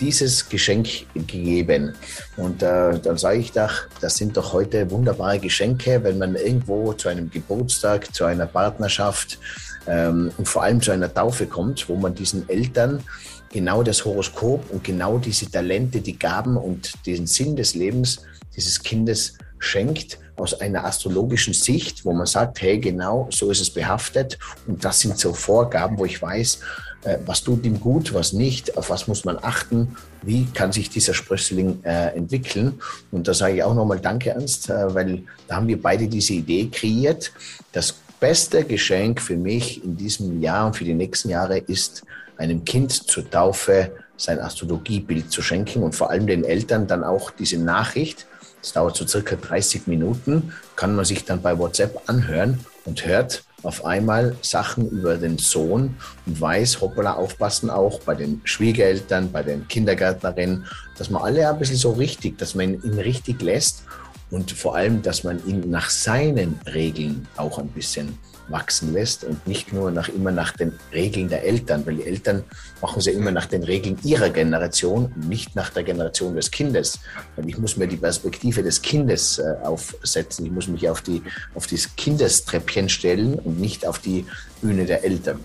dieses Geschenk gegeben. Und äh, dann sage ich doch, das sind doch heute wunderbare Geschenke, wenn man irgendwo zu einem Geburtstag, zu einer Partnerschaft ähm, und vor allem zu einer Taufe kommt, wo man diesen Eltern genau das Horoskop und genau diese Talente, die Gaben und den Sinn des Lebens dieses Kindes schenkt aus einer astrologischen Sicht, wo man sagt, hey, genau so ist es behaftet und das sind so Vorgaben, wo ich weiß, äh, was tut ihm gut, was nicht, auf was muss man achten, wie kann sich dieser Sprössling äh, entwickeln. Und da sage ich auch nochmal Danke, Ernst, äh, weil da haben wir beide diese Idee kreiert. Das beste Geschenk für mich in diesem Jahr und für die nächsten Jahre ist, einem Kind zur Taufe sein Astrologiebild zu schenken und vor allem den Eltern dann auch diese Nachricht, das dauert so circa 30 Minuten, kann man sich dann bei WhatsApp anhören und hört auf einmal Sachen über den Sohn und weiß, hoppala, aufpassen auch bei den Schwiegereltern, bei den Kindergärtnerinnen, dass man alle ein bisschen so richtig, dass man ihn richtig lässt und vor allem, dass man ihn nach seinen Regeln auch ein bisschen wachsen lässt und nicht nur nach, immer nach den Regeln der Eltern, weil die Eltern machen es ja immer nach den Regeln ihrer Generation, nicht nach der Generation des Kindes. Weil ich muss mir die Perspektive des Kindes äh, aufsetzen, ich muss mich auf, die, auf das Kindestreppchen stellen und nicht auf die Bühne der Eltern.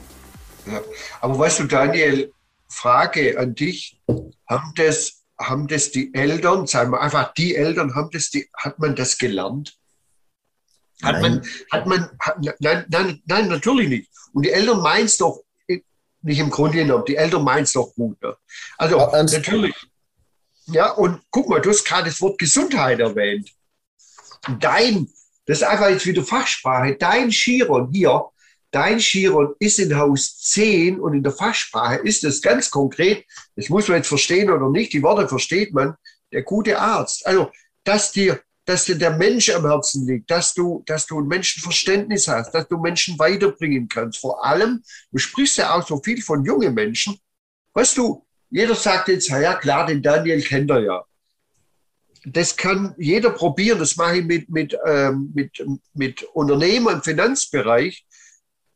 Ja. Aber weißt du, Daniel, Frage an dich, haben das, haben das die Eltern, sagen wir einfach die Eltern, haben das die, hat man das gelernt? Hat nein. man, hat man, hat, nein, nein, nein, natürlich nicht. Und die Eltern meinen es doch nicht im Grunde genommen, die Eltern meinen es doch gut. Ne? Also ja, natürlich. Ja, und guck mal, du hast gerade das Wort Gesundheit erwähnt. Dein, das ist einfach jetzt wieder Fachsprache, dein Chiron hier, dein Chiron ist in Haus 10 und in der Fachsprache ist es ganz konkret, das muss man jetzt verstehen oder nicht, die Worte versteht man, der gute Arzt. Also, dass dir dass dir der Mensch am Herzen liegt, dass du, dass du ein Menschenverständnis hast, dass du Menschen weiterbringen kannst. Vor allem, du sprichst ja auch so viel von jungen Menschen. Weißt du, jeder sagt jetzt, ja klar, den Daniel kennt er ja. Das kann jeder probieren. Das mache ich mit, mit, ähm, mit, mit Unternehmern im Finanzbereich.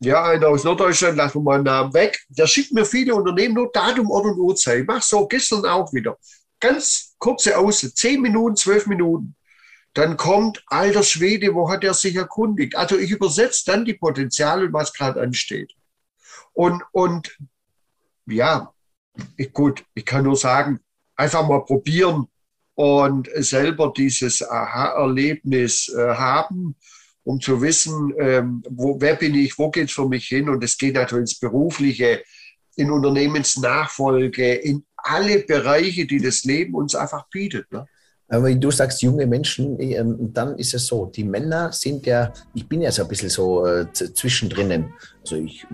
Ja, einer aus Norddeutschland, lassen wir mal einen Namen weg. Der schickt mir viele Unternehmen nur Datum, Ort und Uhrzeit. Ich mache so gestern auch wieder. Ganz kurze Aussicht, zehn Minuten, zwölf Minuten. Dann kommt, alter Schwede, wo hat er sich erkundigt? Also ich übersetze dann die Potenziale, was gerade ansteht. Und, und ja, ich, gut, ich kann nur sagen, einfach mal probieren und selber dieses Aha-Erlebnis äh, haben, um zu wissen, ähm, wo, wer bin ich, wo geht es für mich hin? Und es geht natürlich ins Berufliche, in Unternehmensnachfolge, in alle Bereiche, die das Leben uns einfach bietet. Ne? Wenn du sagst junge Menschen, ähm, dann ist es so, die Männer sind ja, ich bin ja so ein bisschen so äh, zwischendrin. Also ich,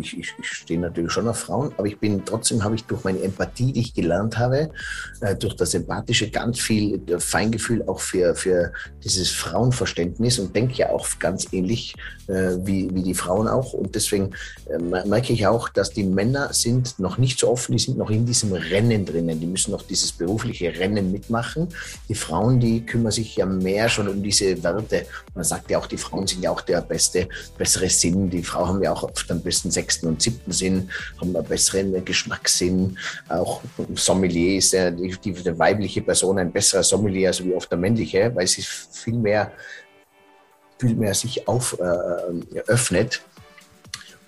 ich, ich, stehe natürlich schon auf Frauen, aber ich bin trotzdem habe ich durch meine Empathie, die ich gelernt habe, äh, durch das Empathische ganz viel äh, Feingefühl auch für, für dieses Frauenverständnis und denke ja auch ganz ähnlich äh, wie, wie die Frauen auch. Und deswegen merke ich auch, dass die Männer sind noch nicht so offen, die sind noch in diesem Rennen drinnen. Die müssen noch dieses berufliche Rennen mitmachen. Die Frauen, die kümmern sich ja mehr schon um diese Werte. Man sagt ja auch, die Frauen sind ja auch der beste, bessere Sinn. Die Frau haben ja auch oft am besten sechsten und siebten Sinn, haben einen besseren Geschmackssinn. Auch Sommelier ist ja die, die, weibliche Person ein besserer Sommelier als wie oft der männliche, weil sie viel mehr, viel mehr sich auf, äh, öffnet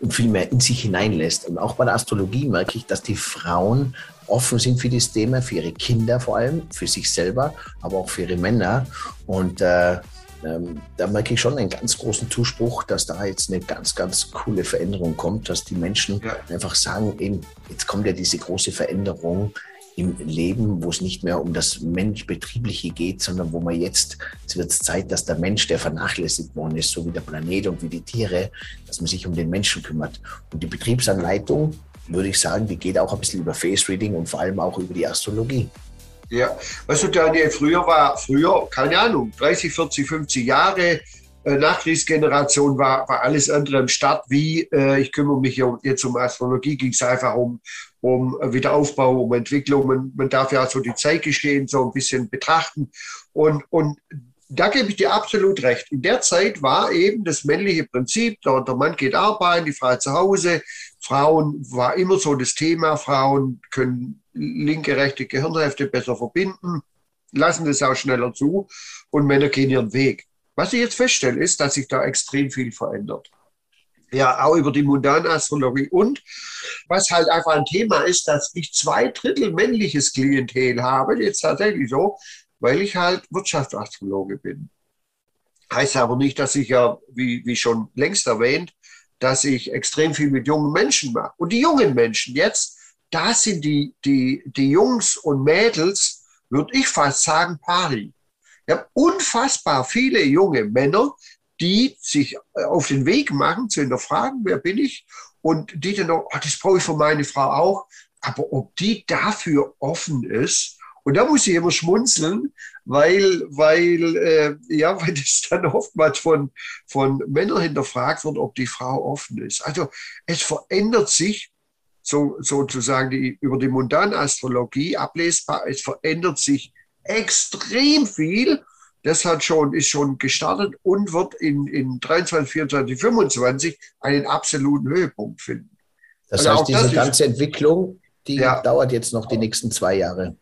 und viel mehr in sich hineinlässt. Und auch bei der Astrologie merke ich, dass die Frauen offen sind für das Thema, für ihre Kinder vor allem, für sich selber, aber auch für ihre Männer. Und äh, ähm, da merke ich schon einen ganz großen Zuspruch, dass da jetzt eine ganz, ganz coole Veränderung kommt, dass die Menschen ja. einfach sagen, eben, jetzt kommt ja diese große Veränderung im Leben, wo es nicht mehr um das Mensch-Betriebliche geht, sondern wo man jetzt, jetzt wird es Zeit, dass der Mensch, der vernachlässigt worden ist, so wie der Planet und wie die Tiere, dass man sich um den Menschen kümmert. Und die Betriebsanleitung, würde ich sagen, die geht auch ein bisschen über Face Reading und vor allem auch über die Astrologie. Ja, weißt du, Daniel, früher war, früher, keine Ahnung, 30, 40, 50 Jahre, äh, Nachkriegsgeneration war, war alles andere im Start, wie äh, ich kümmere mich jetzt um Astrologie, ging es einfach um, um Wiederaufbau, um Entwicklung. Man, man darf ja so die Zeitgeschehen so ein bisschen betrachten. Und, und da gebe ich dir absolut recht. In der Zeit war eben das männliche Prinzip, der, der Mann geht arbeiten, die Frau zu Hause. Frauen war immer so das Thema, Frauen können linke, rechte Gehirnhälfte besser verbinden, lassen das auch schneller zu und Männer gehen ihren Weg. Was ich jetzt feststelle, ist, dass sich da extrem viel verändert. Ja, auch über die Mundanastrologie. Und was halt einfach ein Thema ist, dass ich zwei Drittel männliches Klientel habe, jetzt tatsächlich so, weil ich halt Wirtschaftsastrologe bin. Heißt aber nicht, dass ich ja, wie, wie schon längst erwähnt, dass ich extrem viel mit jungen Menschen mache. Und die jungen Menschen jetzt, da sind die, die, die Jungs und Mädels, würde ich fast sagen, pari. Ich habe unfassbar viele junge Männer, die sich äh, auf den Weg machen, zu hinterfragen, wer bin ich? Und die dann noch, oh, das brauche ich für meine Frau auch. Aber ob die dafür offen ist, und da muss ich immer schmunzeln, weil, weil, äh, ja, weil das dann oftmals von, von Männern hinterfragt wird, ob die Frau offen ist. Also es verändert sich so, sozusagen die, über die Mundanastrologie ablesbar, es verändert sich extrem viel. Das hat schon, ist schon gestartet und wird in, in 23, 24, 25 einen absoluten Höhepunkt finden. Das also heißt, diese das ganze ist, Entwicklung, die ja, dauert jetzt noch die nächsten zwei Jahre.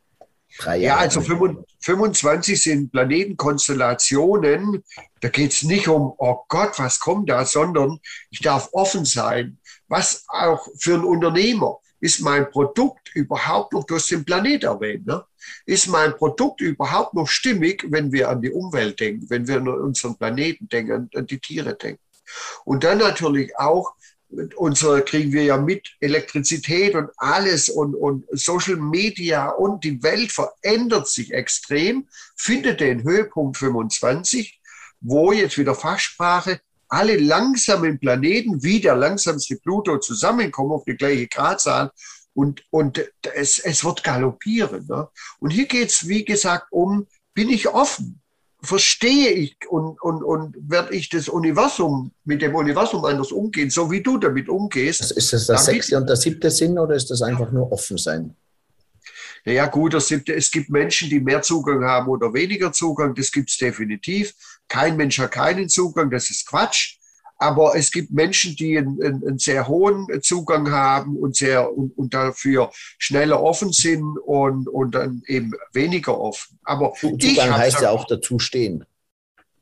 Drei Jahre. Ja, also 25 sind Planetenkonstellationen. Da geht es nicht um, oh Gott, was kommt da, sondern ich darf offen sein. Was auch für einen Unternehmer ist mein Produkt überhaupt noch, du hast den Planet erwähnt, ne? ist mein Produkt überhaupt noch stimmig, wenn wir an die Umwelt denken, wenn wir an unseren Planeten denken, an die Tiere denken. Und dann natürlich auch, unsere kriegen wir ja mit Elektrizität und alles und, und Social Media und die Welt verändert sich extrem, findet den Höhepunkt 25, wo jetzt wieder Fachsprache alle langsamen Planeten wie der langsamste Pluto zusammenkommen auf die gleiche Gradzahl und, und es, es wird galoppieren. Ne? Und hier geht es, wie gesagt, um, bin ich offen? verstehe ich und, und, und werde ich das Universum mit dem Universum anders umgehen, so wie du damit umgehst. Also ist das der sechste und der siebte Sinn oder ist das einfach nur offen sein? Naja, gut, das sind, es gibt Menschen, die mehr Zugang haben oder weniger Zugang, das gibt es definitiv. Kein Mensch hat keinen Zugang, das ist Quatsch. Aber es gibt Menschen, die einen, einen sehr hohen Zugang haben und, sehr, und, und, dafür schneller offen sind und, und dann eben weniger offen. Aber Zugang heißt ja auch dazu stehen.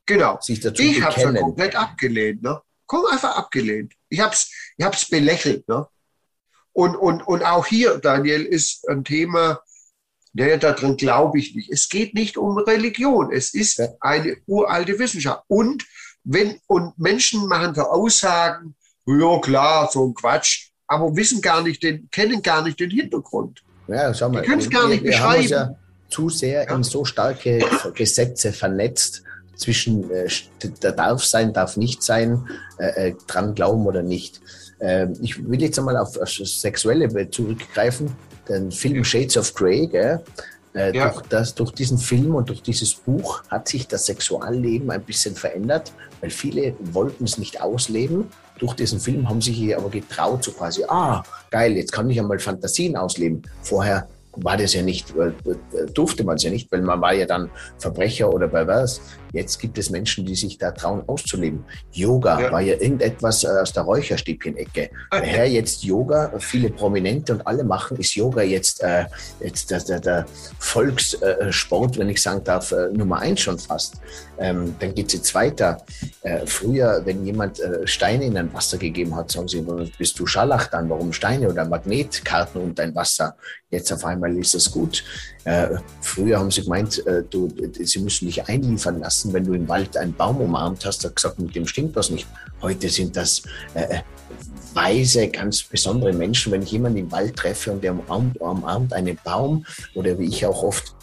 Genau. Sich dazu ich habe es komplett abgelehnt. Ne? Komm, einfach abgelehnt. Ich habe es ich hab's belächelt. Ne? Und, und, und auch hier, Daniel, ist ein Thema, naja, daran glaube ich nicht. Es geht nicht um Religion. Es ist eine uralte Wissenschaft. Und wenn, und Menschen machen da Aussagen, ja klar, so ein Quatsch, aber wissen gar nicht den, kennen gar nicht den Hintergrund. Ja, schau mal. Die können es gar nicht wir beschreiben. Wir haben uns ja zu sehr ja. in so starke Gesetze vernetzt zwischen äh, da darf sein, darf nicht sein, äh, äh dran glauben oder nicht. Äh, ich will jetzt einmal auf das Sexuelle zurückgreifen. Den Film Shades of Grey, gell? Äh, ja. durch, das, durch diesen Film und durch dieses Buch hat sich das Sexualleben ein bisschen verändert, weil viele wollten es nicht ausleben. Durch diesen Film haben sich aber getraut, so quasi, ah, geil, jetzt kann ich einmal Fantasien ausleben. Vorher war das ja nicht, äh, durfte man es ja nicht, weil man war ja dann Verbrecher oder pervers. Jetzt gibt es Menschen, die sich da trauen auszuleben. Yoga ja. war ja irgendetwas äh, aus der Räucherstäbchen-Ecke. Okay. Daher jetzt Yoga, viele Prominente und alle machen, ist Yoga jetzt, äh, jetzt der, der, der Volkssport, wenn ich sagen darf, äh, Nummer eins schon fast. Ähm, dann geht es jetzt weiter. Äh, früher, wenn jemand äh, Steine in ein Wasser gegeben hat, sagen sie, bist du Scharlach dann? Warum Steine oder Magnetkarten und dein Wasser? Jetzt auf einmal ist es gut. Äh, früher haben sie gemeint, äh, du, sie müssen dich einliefern lassen, wenn du im Wald einen Baum umarmt hast, hat gesagt, mit dem stimmt was nicht. Heute sind das äh, äh, weise, ganz besondere Menschen. Wenn ich jemanden im Wald treffe und der umarmt, umarmt einen Baum oder wie ich auch oft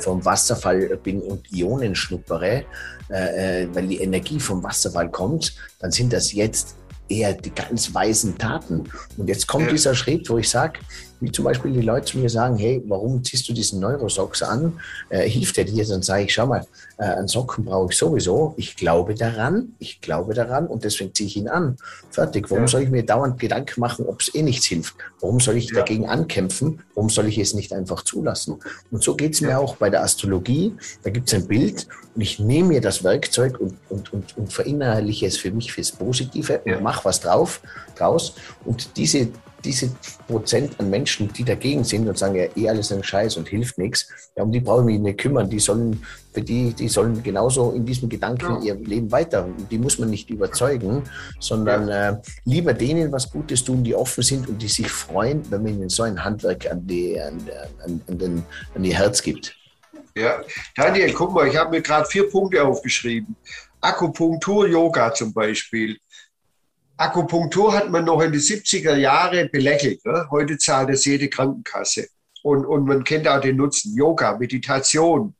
vom Wasserfall bin und Ionen schnuppere, äh, äh, weil die Energie vom Wasserfall kommt, dann sind das jetzt eher die ganz weisen Taten. Und jetzt kommt ja. dieser Schritt, wo ich sage, wie zum Beispiel die Leute zu mir sagen, hey, warum ziehst du diesen Neurosocks an? Äh, hilft der dir? Dann sage ich, schau mal, äh, einen Socken brauche ich sowieso. Ich glaube daran, ich glaube daran und deswegen ziehe ich ihn an. Fertig. Warum ja. soll ich mir dauernd Gedanken machen, ob es eh nichts hilft? Warum soll ich ja. dagegen ankämpfen? Warum soll ich es nicht einfach zulassen? Und so geht es mir auch bei der Astrologie. Da gibt es ein Bild und ich nehme mir das Werkzeug und, und, und, und verinnerliche es für mich fürs Positive und mache was drauf, draus. Und diese diese Prozent an Menschen, die dagegen sind und sagen, ja, eh alles ein Scheiß und hilft nichts, ja, um die brauche ich mich nicht kümmern. Die sollen, für die, die sollen genauso in diesem Gedanken ja. ihr Leben weiter. Die muss man nicht überzeugen, sondern ja. äh, lieber denen was Gutes tun, die offen sind und die sich freuen, wenn man ihnen so ein Handwerk an die, an, an, an den, an ihr Herz gibt. Ja, Daniel, guck mal, ich habe mir gerade vier Punkte aufgeschrieben. Akupunktur, Yoga zum Beispiel. Akupunktur hat man noch in den 70er Jahren belächelt. Ne? Heute zahlt es jede Krankenkasse. Und, und man kennt auch den Nutzen. Yoga, Meditation.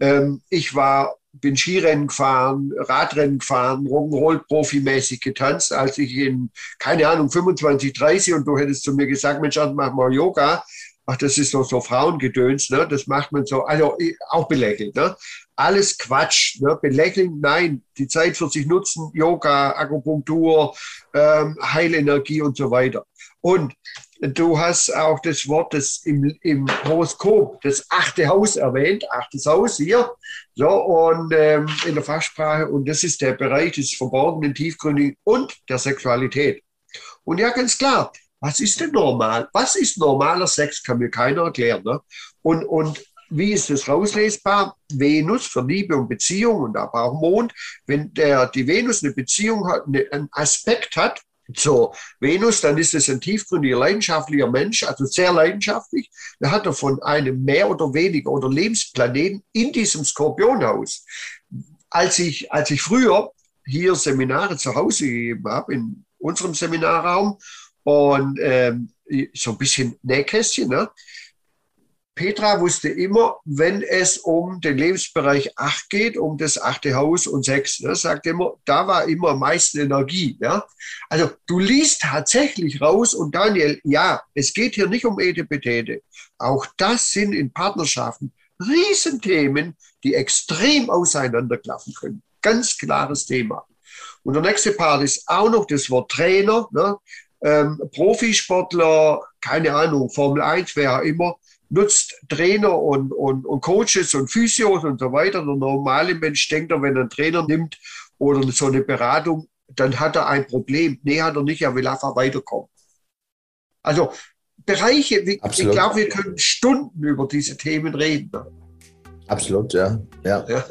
Ähm, ich war, bin Skirennen gefahren, Radrennen gefahren, Rock'n'Roll profimäßig getanzt, als ich in, keine Ahnung, 25, 30 und du hättest zu mir gesagt, Mensch, mach mal Yoga. Ach, das ist doch so Frauengedöns, ne? Das macht man so, also auch belächelt, ne? Alles Quatsch. Ne? Belächeln, nein, die Zeit für sich nutzen, Yoga, Akupunktur, ähm, Heilenergie und so weiter. Und du hast auch das Wort des im, im Horoskop, das achte Haus erwähnt, achtes Haus hier, so und ähm, in der Fachsprache und das ist der Bereich des Verborgenen, Tiefgründigen und der Sexualität. Und ja, ganz klar, was ist denn normal? Was ist normaler Sex? Kann mir keiner erklären. Ne? Und, und wie ist das rauslesbar? Venus für Liebe und Beziehung und aber auch Mond. Wenn der, die Venus eine Beziehung hat, einen Aspekt hat zur Venus, dann ist es ein tiefgründiger, leidenschaftlicher Mensch, also sehr leidenschaftlich. Da hat er von einem mehr oder weniger oder Lebensplaneten in diesem Skorpionhaus. Als ich, als ich früher hier Seminare zu Hause gegeben habe, in unserem Seminarraum, und ähm, so ein bisschen Nähkästchen, ne? Petra wusste immer, wenn es um den Lebensbereich 8 geht, um das achte Haus und 6, ne, sagt immer, da war immer am meisten Energie. Ja? Also du liest tatsächlich raus und Daniel, ja, es geht hier nicht um Etepetete. Auch das sind in Partnerschaften Riesenthemen, die extrem auseinanderklaffen können. Ganz klares Thema. Und der nächste Part ist auch noch das Wort Trainer. Ne? Ähm, Profisportler, keine Ahnung, Formel 1, wer auch immer, nutzt Trainer und, und, und Coaches und Physios und so weiter. Der normale Mensch denkt, wenn er einen Trainer nimmt oder so eine Beratung, dann hat er ein Problem. Nee, hat er nicht, er will einfach weiterkommen. Also Bereiche, ich glaube, wir können Stunden über diese Themen reden. Absolut, ja. ja. ja.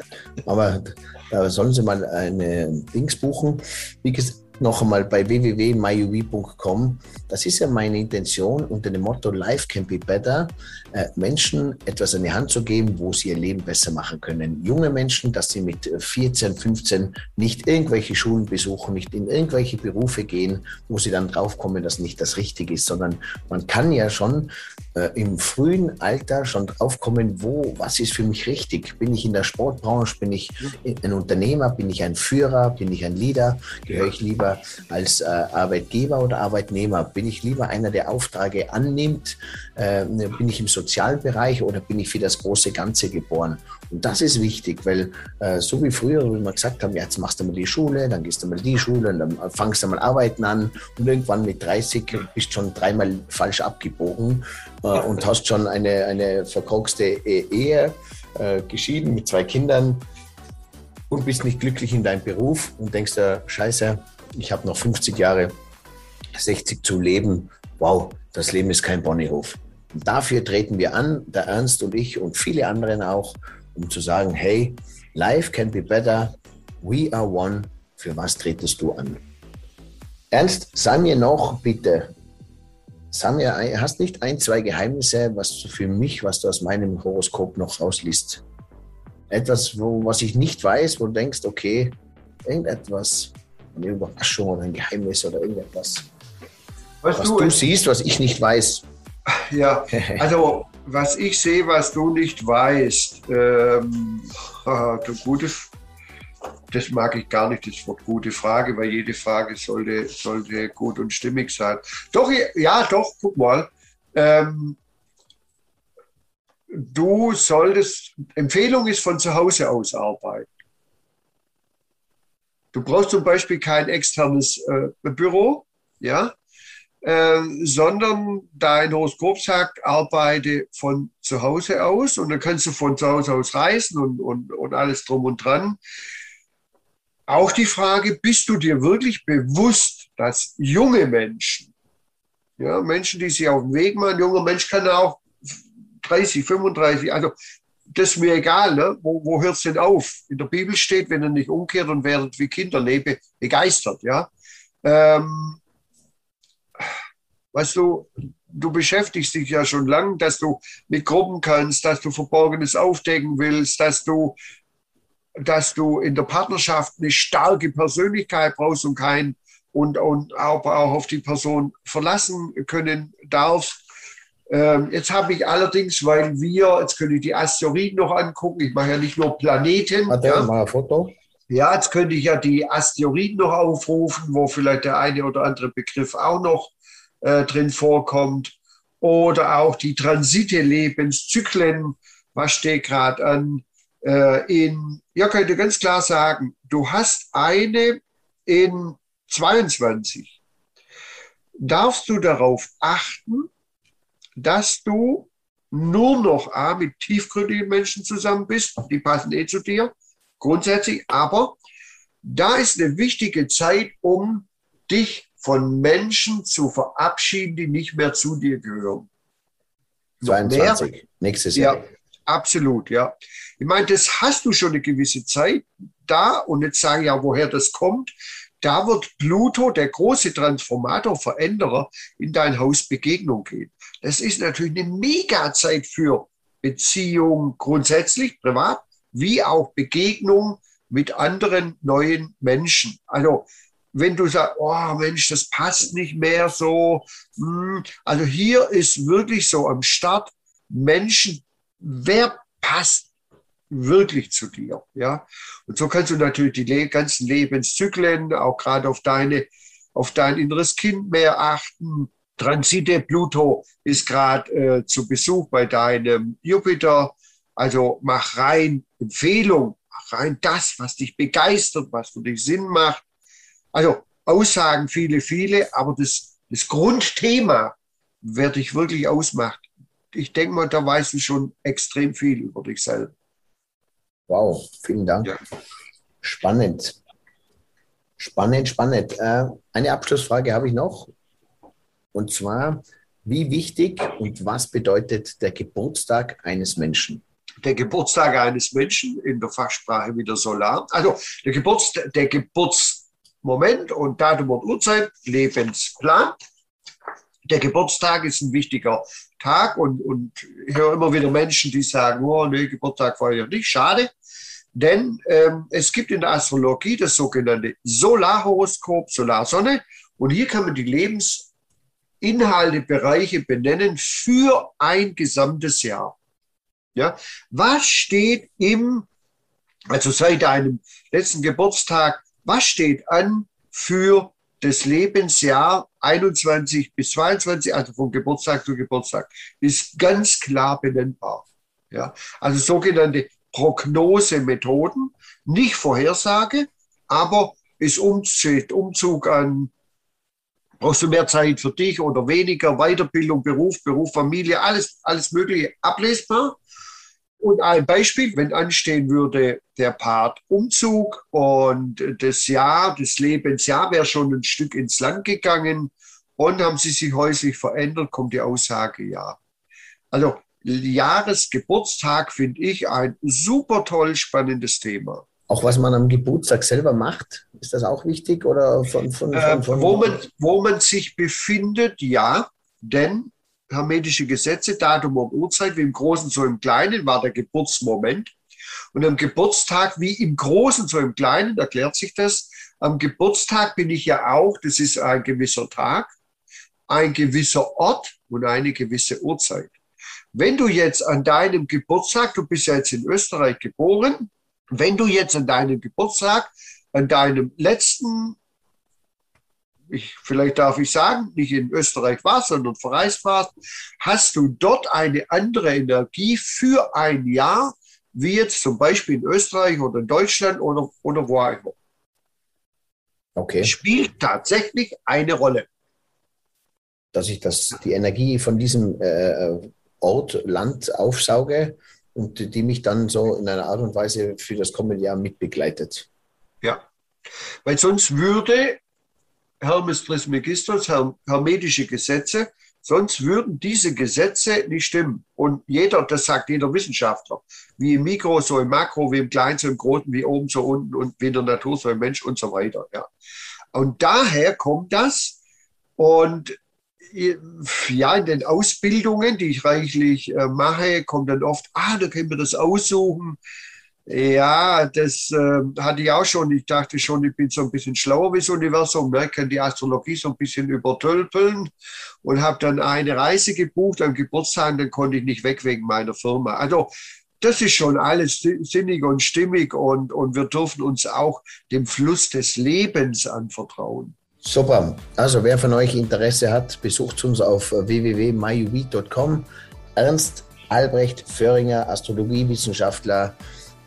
Aber da sollen Sie mal eine Dings buchen. Wie gesagt, noch einmal bei www.myuv.com. Das ist ja meine Intention unter dem Motto Life can be better, äh, Menschen etwas an die Hand zu geben, wo sie ihr Leben besser machen können. Junge Menschen, dass sie mit 14, 15 nicht irgendwelche Schulen besuchen, nicht in irgendwelche Berufe gehen, wo sie dann draufkommen, dass nicht das Richtige ist, sondern man kann ja schon äh, im frühen Alter schon draufkommen, wo, was ist für mich richtig? Bin ich in der Sportbranche? Bin ich ein Unternehmer? Bin ich ein Führer? Bin ich ein Leader? Gehöre ich lieber als äh, Arbeitgeber oder Arbeitnehmer? Bin ich lieber einer, der Aufträge annimmt? Äh, bin ich im sozialen Bereich oder bin ich für das große Ganze geboren? Und das ist wichtig, weil äh, so wie früher, wie wir gesagt haben, ja, jetzt machst du mal die Schule, dann gehst du mal die Schule, und dann fangst du mal arbeiten an und irgendwann mit 30 bist du schon dreimal falsch abgebogen und hast schon eine, eine verkorkste Ehe, äh, geschieden mit zwei Kindern und bist nicht glücklich in deinem Beruf und denkst dir, scheiße, ich habe noch 50 Jahre, 60 zu leben. Wow, das Leben ist kein Ponyhof. Und dafür treten wir an, der Ernst und ich und viele anderen auch, um zu sagen, hey, life can be better, we are one, für was tretest du an? Ernst, sag mir noch bitte, sag mir, hast nicht ein, zwei Geheimnisse, was für mich, was du aus meinem Horoskop noch rausliest? Etwas, wo, was ich nicht weiß, wo du denkst, okay, irgendetwas, eine Überraschung oder ein Geheimnis oder irgendetwas. Was, was du, du siehst, was ich nicht weiß. Ja, also was ich sehe, was du nicht weißt, ähm, gute, das mag ich gar nicht, das Wort gute Frage, weil jede Frage sollte, sollte gut und stimmig sein. Doch, ja, doch, guck mal. Ähm, du solltest, Empfehlung ist von zu Hause aus arbeiten. Du brauchst zum Beispiel kein externes äh, Büro, ja, äh, sondern dein Horoskop sagt, arbeite von zu Hause aus und dann kannst du von zu Hause aus reisen und, und, und alles drum und dran. Auch die Frage, bist du dir wirklich bewusst, dass junge Menschen, ja, Menschen, die sich auf den Weg machen, junger Mensch kann auch 30, 35, also das ist mir egal, ne? wo, wo hört es denn auf? In der Bibel steht, wenn ihr nicht umkehrt und werdet wie Kinder, lebe begeistert. Ja? Ähm, weißt du, du beschäftigst dich ja schon lange, dass du mit Gruppen kannst, dass du Verborgenes aufdecken willst, dass du, dass du in der Partnerschaft eine starke Persönlichkeit brauchst und kein und, und auch, auch auf die Person verlassen können darfst. Ähm, jetzt habe ich allerdings, weil wir, jetzt könnte ich die Asteroiden noch angucken, ich mache ja nicht nur Planeten. Warte, ja. mal ein Foto. Ja, jetzt könnte ich ja die Asteroiden noch aufrufen, wo vielleicht der eine oder andere Begriff auch noch äh, drin vorkommt. Oder auch die Transite, Lebenszyklen, was steht gerade an. Äh, in, ja, könnte ganz klar sagen, du hast eine in 22. Darfst du darauf achten, dass du nur noch A, mit tiefgründigen Menschen zusammen bist, die passen eh zu dir, grundsätzlich, aber da ist eine wichtige Zeit, um dich von Menschen zu verabschieden, die nicht mehr zu dir gehören. 22, mehr? nächstes Jahr. Ja, absolut, ja. Ich meine, das hast du schon eine gewisse Zeit da und jetzt sage ich ja, woher das kommt. Da wird Pluto, der große Transformator, Veränderer, in dein Haus Begegnung gehen. Das ist natürlich eine Mega-Zeit für Beziehung grundsätzlich, privat, wie auch Begegnung mit anderen neuen Menschen. Also wenn du sagst, oh Mensch, das passt nicht mehr so. Hm, also hier ist wirklich so am Start Menschen, wer passt wirklich zu dir? Ja, und so kannst du natürlich die ganzen Lebenszyklen, auch gerade auf deine, auf dein inneres Kind mehr achten. Transite Pluto ist gerade äh, zu Besuch bei deinem Jupiter. Also mach rein Empfehlung, mach rein das, was dich begeistert, was für dich Sinn macht. Also Aussagen viele, viele, aber das, das Grundthema, wer dich wirklich ausmacht, ich denke mal, da weißt du schon extrem viel über dich selbst. Wow, vielen Dank. Ja. Spannend. Spannend, spannend. Äh, eine Abschlussfrage habe ich noch. Und zwar, wie wichtig und was bedeutet der Geburtstag eines Menschen? Der Geburtstag eines Menschen in der Fachsprache wieder Solar. Also der, Geburts, der Geburtsmoment und Datum und Uhrzeit, Lebensplan. Der Geburtstag ist ein wichtiger Tag und, und ich höre immer wieder Menschen, die sagen, oh nee, Geburtstag war ja nicht, schade. Denn ähm, es gibt in der Astrologie das sogenannte Solarhoroskop, Solarsonne. Und hier kann man die Lebens- Inhalte, Bereiche benennen für ein gesamtes Jahr. Ja, was steht im, also seit deinem letzten Geburtstag, was steht an für das Lebensjahr 21 bis 22, also von Geburtstag zu Geburtstag, ist ganz klar benennbar. Ja, also sogenannte Prognosemethoden, nicht Vorhersage, aber ist Umzug an Brauchst du mehr Zeit für dich oder weniger? Weiterbildung, Beruf, Beruf, Familie, alles, alles Mögliche ablesbar. Und ein Beispiel, wenn anstehen würde, der Part Umzug und das Jahr, das Lebensjahr wäre schon ein Stück ins Land gegangen und haben sie sich häuslich verändert, kommt die Aussage ja. Also Jahresgeburtstag finde ich ein super toll spannendes Thema. Auch was man am Geburtstag selber macht, ist das auch wichtig? Oder von, von, von, von äh, wo, man, wo man sich befindet, ja, denn hermetische Gesetze, Datum und Uhrzeit, wie im Großen so im Kleinen, war der Geburtsmoment. Und am Geburtstag, wie im Großen so im Kleinen, erklärt sich das. Am Geburtstag bin ich ja auch, das ist ein gewisser Tag, ein gewisser Ort und eine gewisse Uhrzeit. Wenn du jetzt an deinem Geburtstag, du bist ja jetzt in Österreich geboren, wenn du jetzt an deinem Geburtstag, an deinem letzten ich, vielleicht darf ich sagen, nicht in Österreich warst, sondern verreist warst, hast du dort eine andere Energie für ein Jahr, wie jetzt zum Beispiel in Österreich oder in Deutschland oder, oder wo auch immer. Okay. Spielt tatsächlich eine Rolle. Dass ich das, die Energie von diesem äh, Ort, Land aufsauge und die mich dann so in einer Art und Weise für das kommende Jahr mitbegleitet. Ja, weil sonst würde Hermes Trismegistus, hermetische Gesetze, sonst würden diese Gesetze nicht stimmen. Und jeder, das sagt jeder Wissenschaftler, wie im Mikro, so im Makro, wie im Kleinen, so im Großen, wie oben, so unten und wie in der Natur, so im Mensch und so weiter. Ja. Und daher kommt das. Und ja, in den Ausbildungen, die ich reichlich äh, mache, kommt dann oft, ah, da können wir das aussuchen. Ja, das äh, hatte ich auch schon. Ich dachte schon, ich bin so ein bisschen schlauer wie das Universum, ne? kann die Astrologie so ein bisschen übertölpeln und habe dann eine Reise gebucht am Geburtstag, dann konnte ich nicht weg wegen meiner Firma. Also das ist schon alles sinnig und stimmig und, und wir dürfen uns auch dem Fluss des Lebens anvertrauen. Super. Also wer von euch Interesse hat, besucht uns auf www.mayuvi.com. Ernst Albrecht Föhringer, Astrologiewissenschaftler,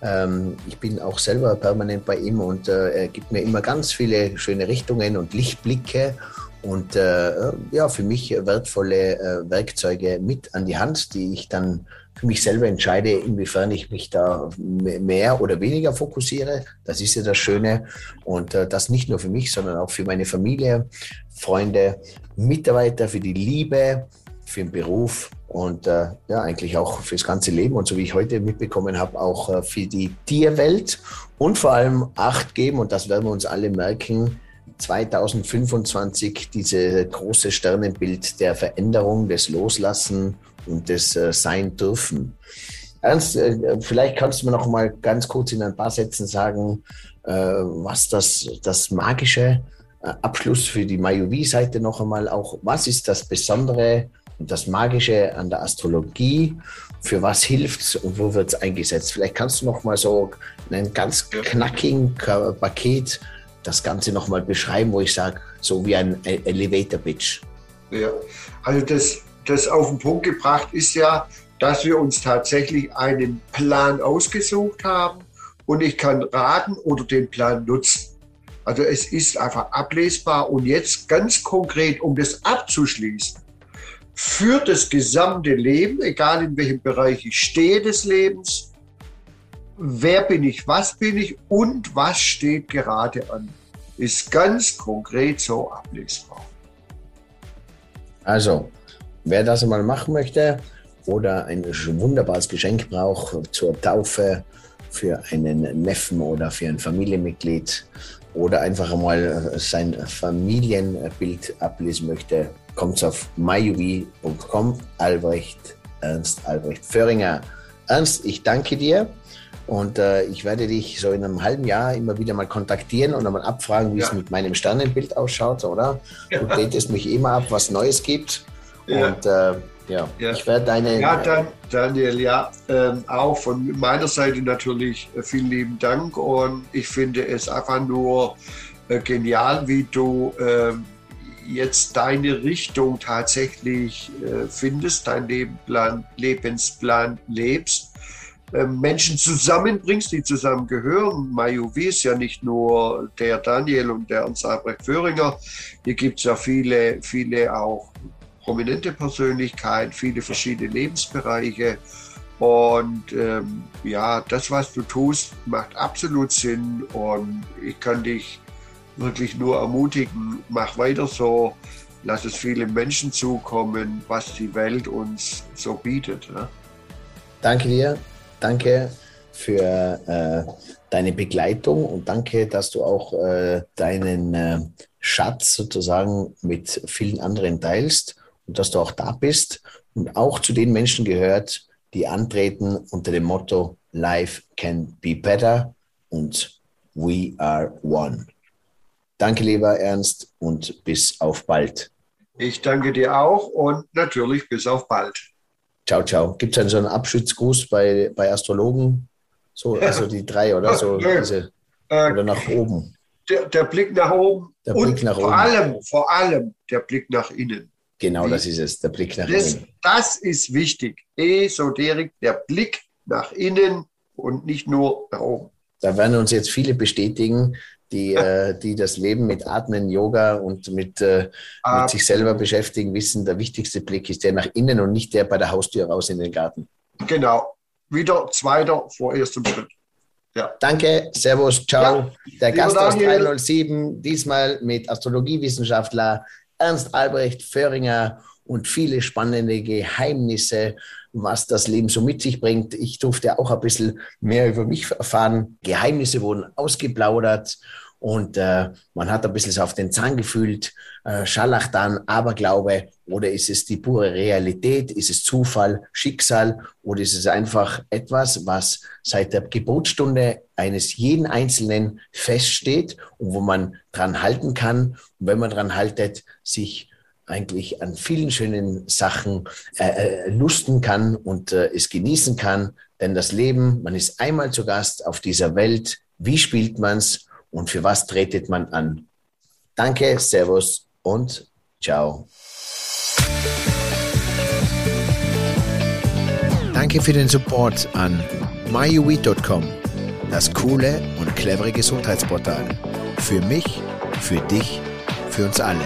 ähm, ich bin auch selber permanent bei ihm und äh, er gibt mir immer ganz viele schöne Richtungen und Lichtblicke und äh, ja, für mich wertvolle äh, Werkzeuge mit an die Hand, die ich dann für mich selber entscheide, inwiefern ich mich da mehr oder weniger fokussiere. Das ist ja das Schöne. Und äh, das nicht nur für mich, sondern auch für meine Familie, Freunde, Mitarbeiter, für die Liebe, für den Beruf und äh, ja, eigentlich auch fürs ganze Leben und so wie ich heute mitbekommen habe, auch äh, für die Tierwelt und vor allem Acht geben und das werden wir uns alle merken. 2025 diese große Sternenbild der Veränderung, des Loslassen und des äh, Sein dürfen. Ernst, äh, vielleicht kannst du mir noch mal ganz kurz in ein paar Sätzen sagen, äh, was das, das magische äh, Abschluss für die Mayovi-Seite noch einmal auch, was ist das Besondere das Magische an der Astrologie, für was hilft es und wo wird es eingesetzt? Vielleicht kannst du noch mal so einen ganz knackigen Paket das Ganze noch mal beschreiben, wo ich sage, so wie ein e- Elevator-Pitch. Ja, also das, das auf den Punkt gebracht ist ja, dass wir uns tatsächlich einen Plan ausgesucht haben und ich kann raten oder den Plan nutzen. Also es ist einfach ablesbar und jetzt ganz konkret, um das abzuschließen, für das gesamte Leben, egal in welchem Bereich ich stehe des Lebens. Wer bin ich, was bin ich und was steht gerade an, ist ganz konkret so ablesbar. Also, wer das mal machen möchte oder ein wunderbares Geschenk braucht zur Taufe für einen Neffen oder für ein Familienmitglied oder einfach mal sein Familienbild ablesen möchte, kommt auf myuv.com, Albrecht, Ernst Albrecht Föhringer. Ernst, ich danke dir und äh, ich werde dich so in einem halben Jahr immer wieder mal kontaktieren und einmal abfragen, wie ja. es mit meinem Sternenbild ausschaut, oder? Du datest mich immer ab, was Neues gibt. Ja. Und äh, ja, ja, ich werde deine. Ja, dann, Daniel, ja, ähm, auch von meiner Seite natürlich äh, vielen lieben Dank und ich finde es einfach nur äh, genial, wie du ähm, jetzt deine Richtung tatsächlich äh, findest, dein Lebenplan, Lebensplan lebst, äh, Menschen zusammenbringst, die zusammengehören. Mayuvi ist ja nicht nur der Daniel und der Ernst Albrecht Föhringer. Hier gibt es ja viele, viele auch prominente Persönlichkeiten, viele verschiedene Lebensbereiche. Und ähm, ja, das, was du tust, macht absolut Sinn und ich kann dich wirklich nur ermutigen, mach weiter so, lass es viele Menschen zukommen, was die Welt uns so bietet. Ne? Danke dir, danke für äh, deine Begleitung und danke, dass du auch äh, deinen äh, Schatz sozusagen mit vielen anderen teilst und dass du auch da bist und auch zu den Menschen gehört, die antreten unter dem Motto Life can be better und We are one. Danke, lieber Ernst, und bis auf bald. Ich danke dir auch und natürlich bis auf bald. Ciao, ciao. Gibt es so einen Abschiedsgruß bei, bei Astrologen? So, also die drei oder so, diese, oder nach oben? der, der Blick nach oben Der und Blick nach vor oben. allem, vor allem der Blick nach innen. Genau, Wie- das ist es, der Blick nach Das, innen. das ist wichtig. Esoterik, der Blick nach innen und nicht nur nach oben. Da werden uns jetzt viele bestätigen, die, äh, die das Leben mit Atmen, Yoga und mit, äh, mit Ah, sich selber beschäftigen, wissen, der wichtigste Blick ist der nach innen und nicht der bei der Haustür raus in den Garten. Genau. Wieder zweiter vor erstem Schritt. Danke, Servus, ciao. Der lieber Gast aus Daniel. 307, diesmal mit Astrologiewissenschaftler Ernst Albrecht Föhringer und viele spannende Geheimnisse, was das Leben so mit sich bringt. Ich durfte auch ein bisschen mehr über mich erfahren. Geheimnisse wurden ausgeplaudert und äh, man hat ein bisschen so auf den Zahn gefühlt. Äh, Scharlatan, Aberglaube oder ist es die pure Realität? Ist es Zufall, Schicksal oder ist es einfach etwas, was seit der Geburtsstunde eines jeden Einzelnen feststeht und wo man dran halten kann und wenn man dran haltet, sich eigentlich an vielen schönen Sachen äh, äh, lusten kann und äh, es genießen kann. Denn das Leben, man ist einmal zu Gast auf dieser Welt. Wie spielt man's und für was tretet man an? Danke, Servus und ciao. Danke für den Support an myuweed.com, das coole und clevere Gesundheitsportal. Für mich, für dich, für uns alle.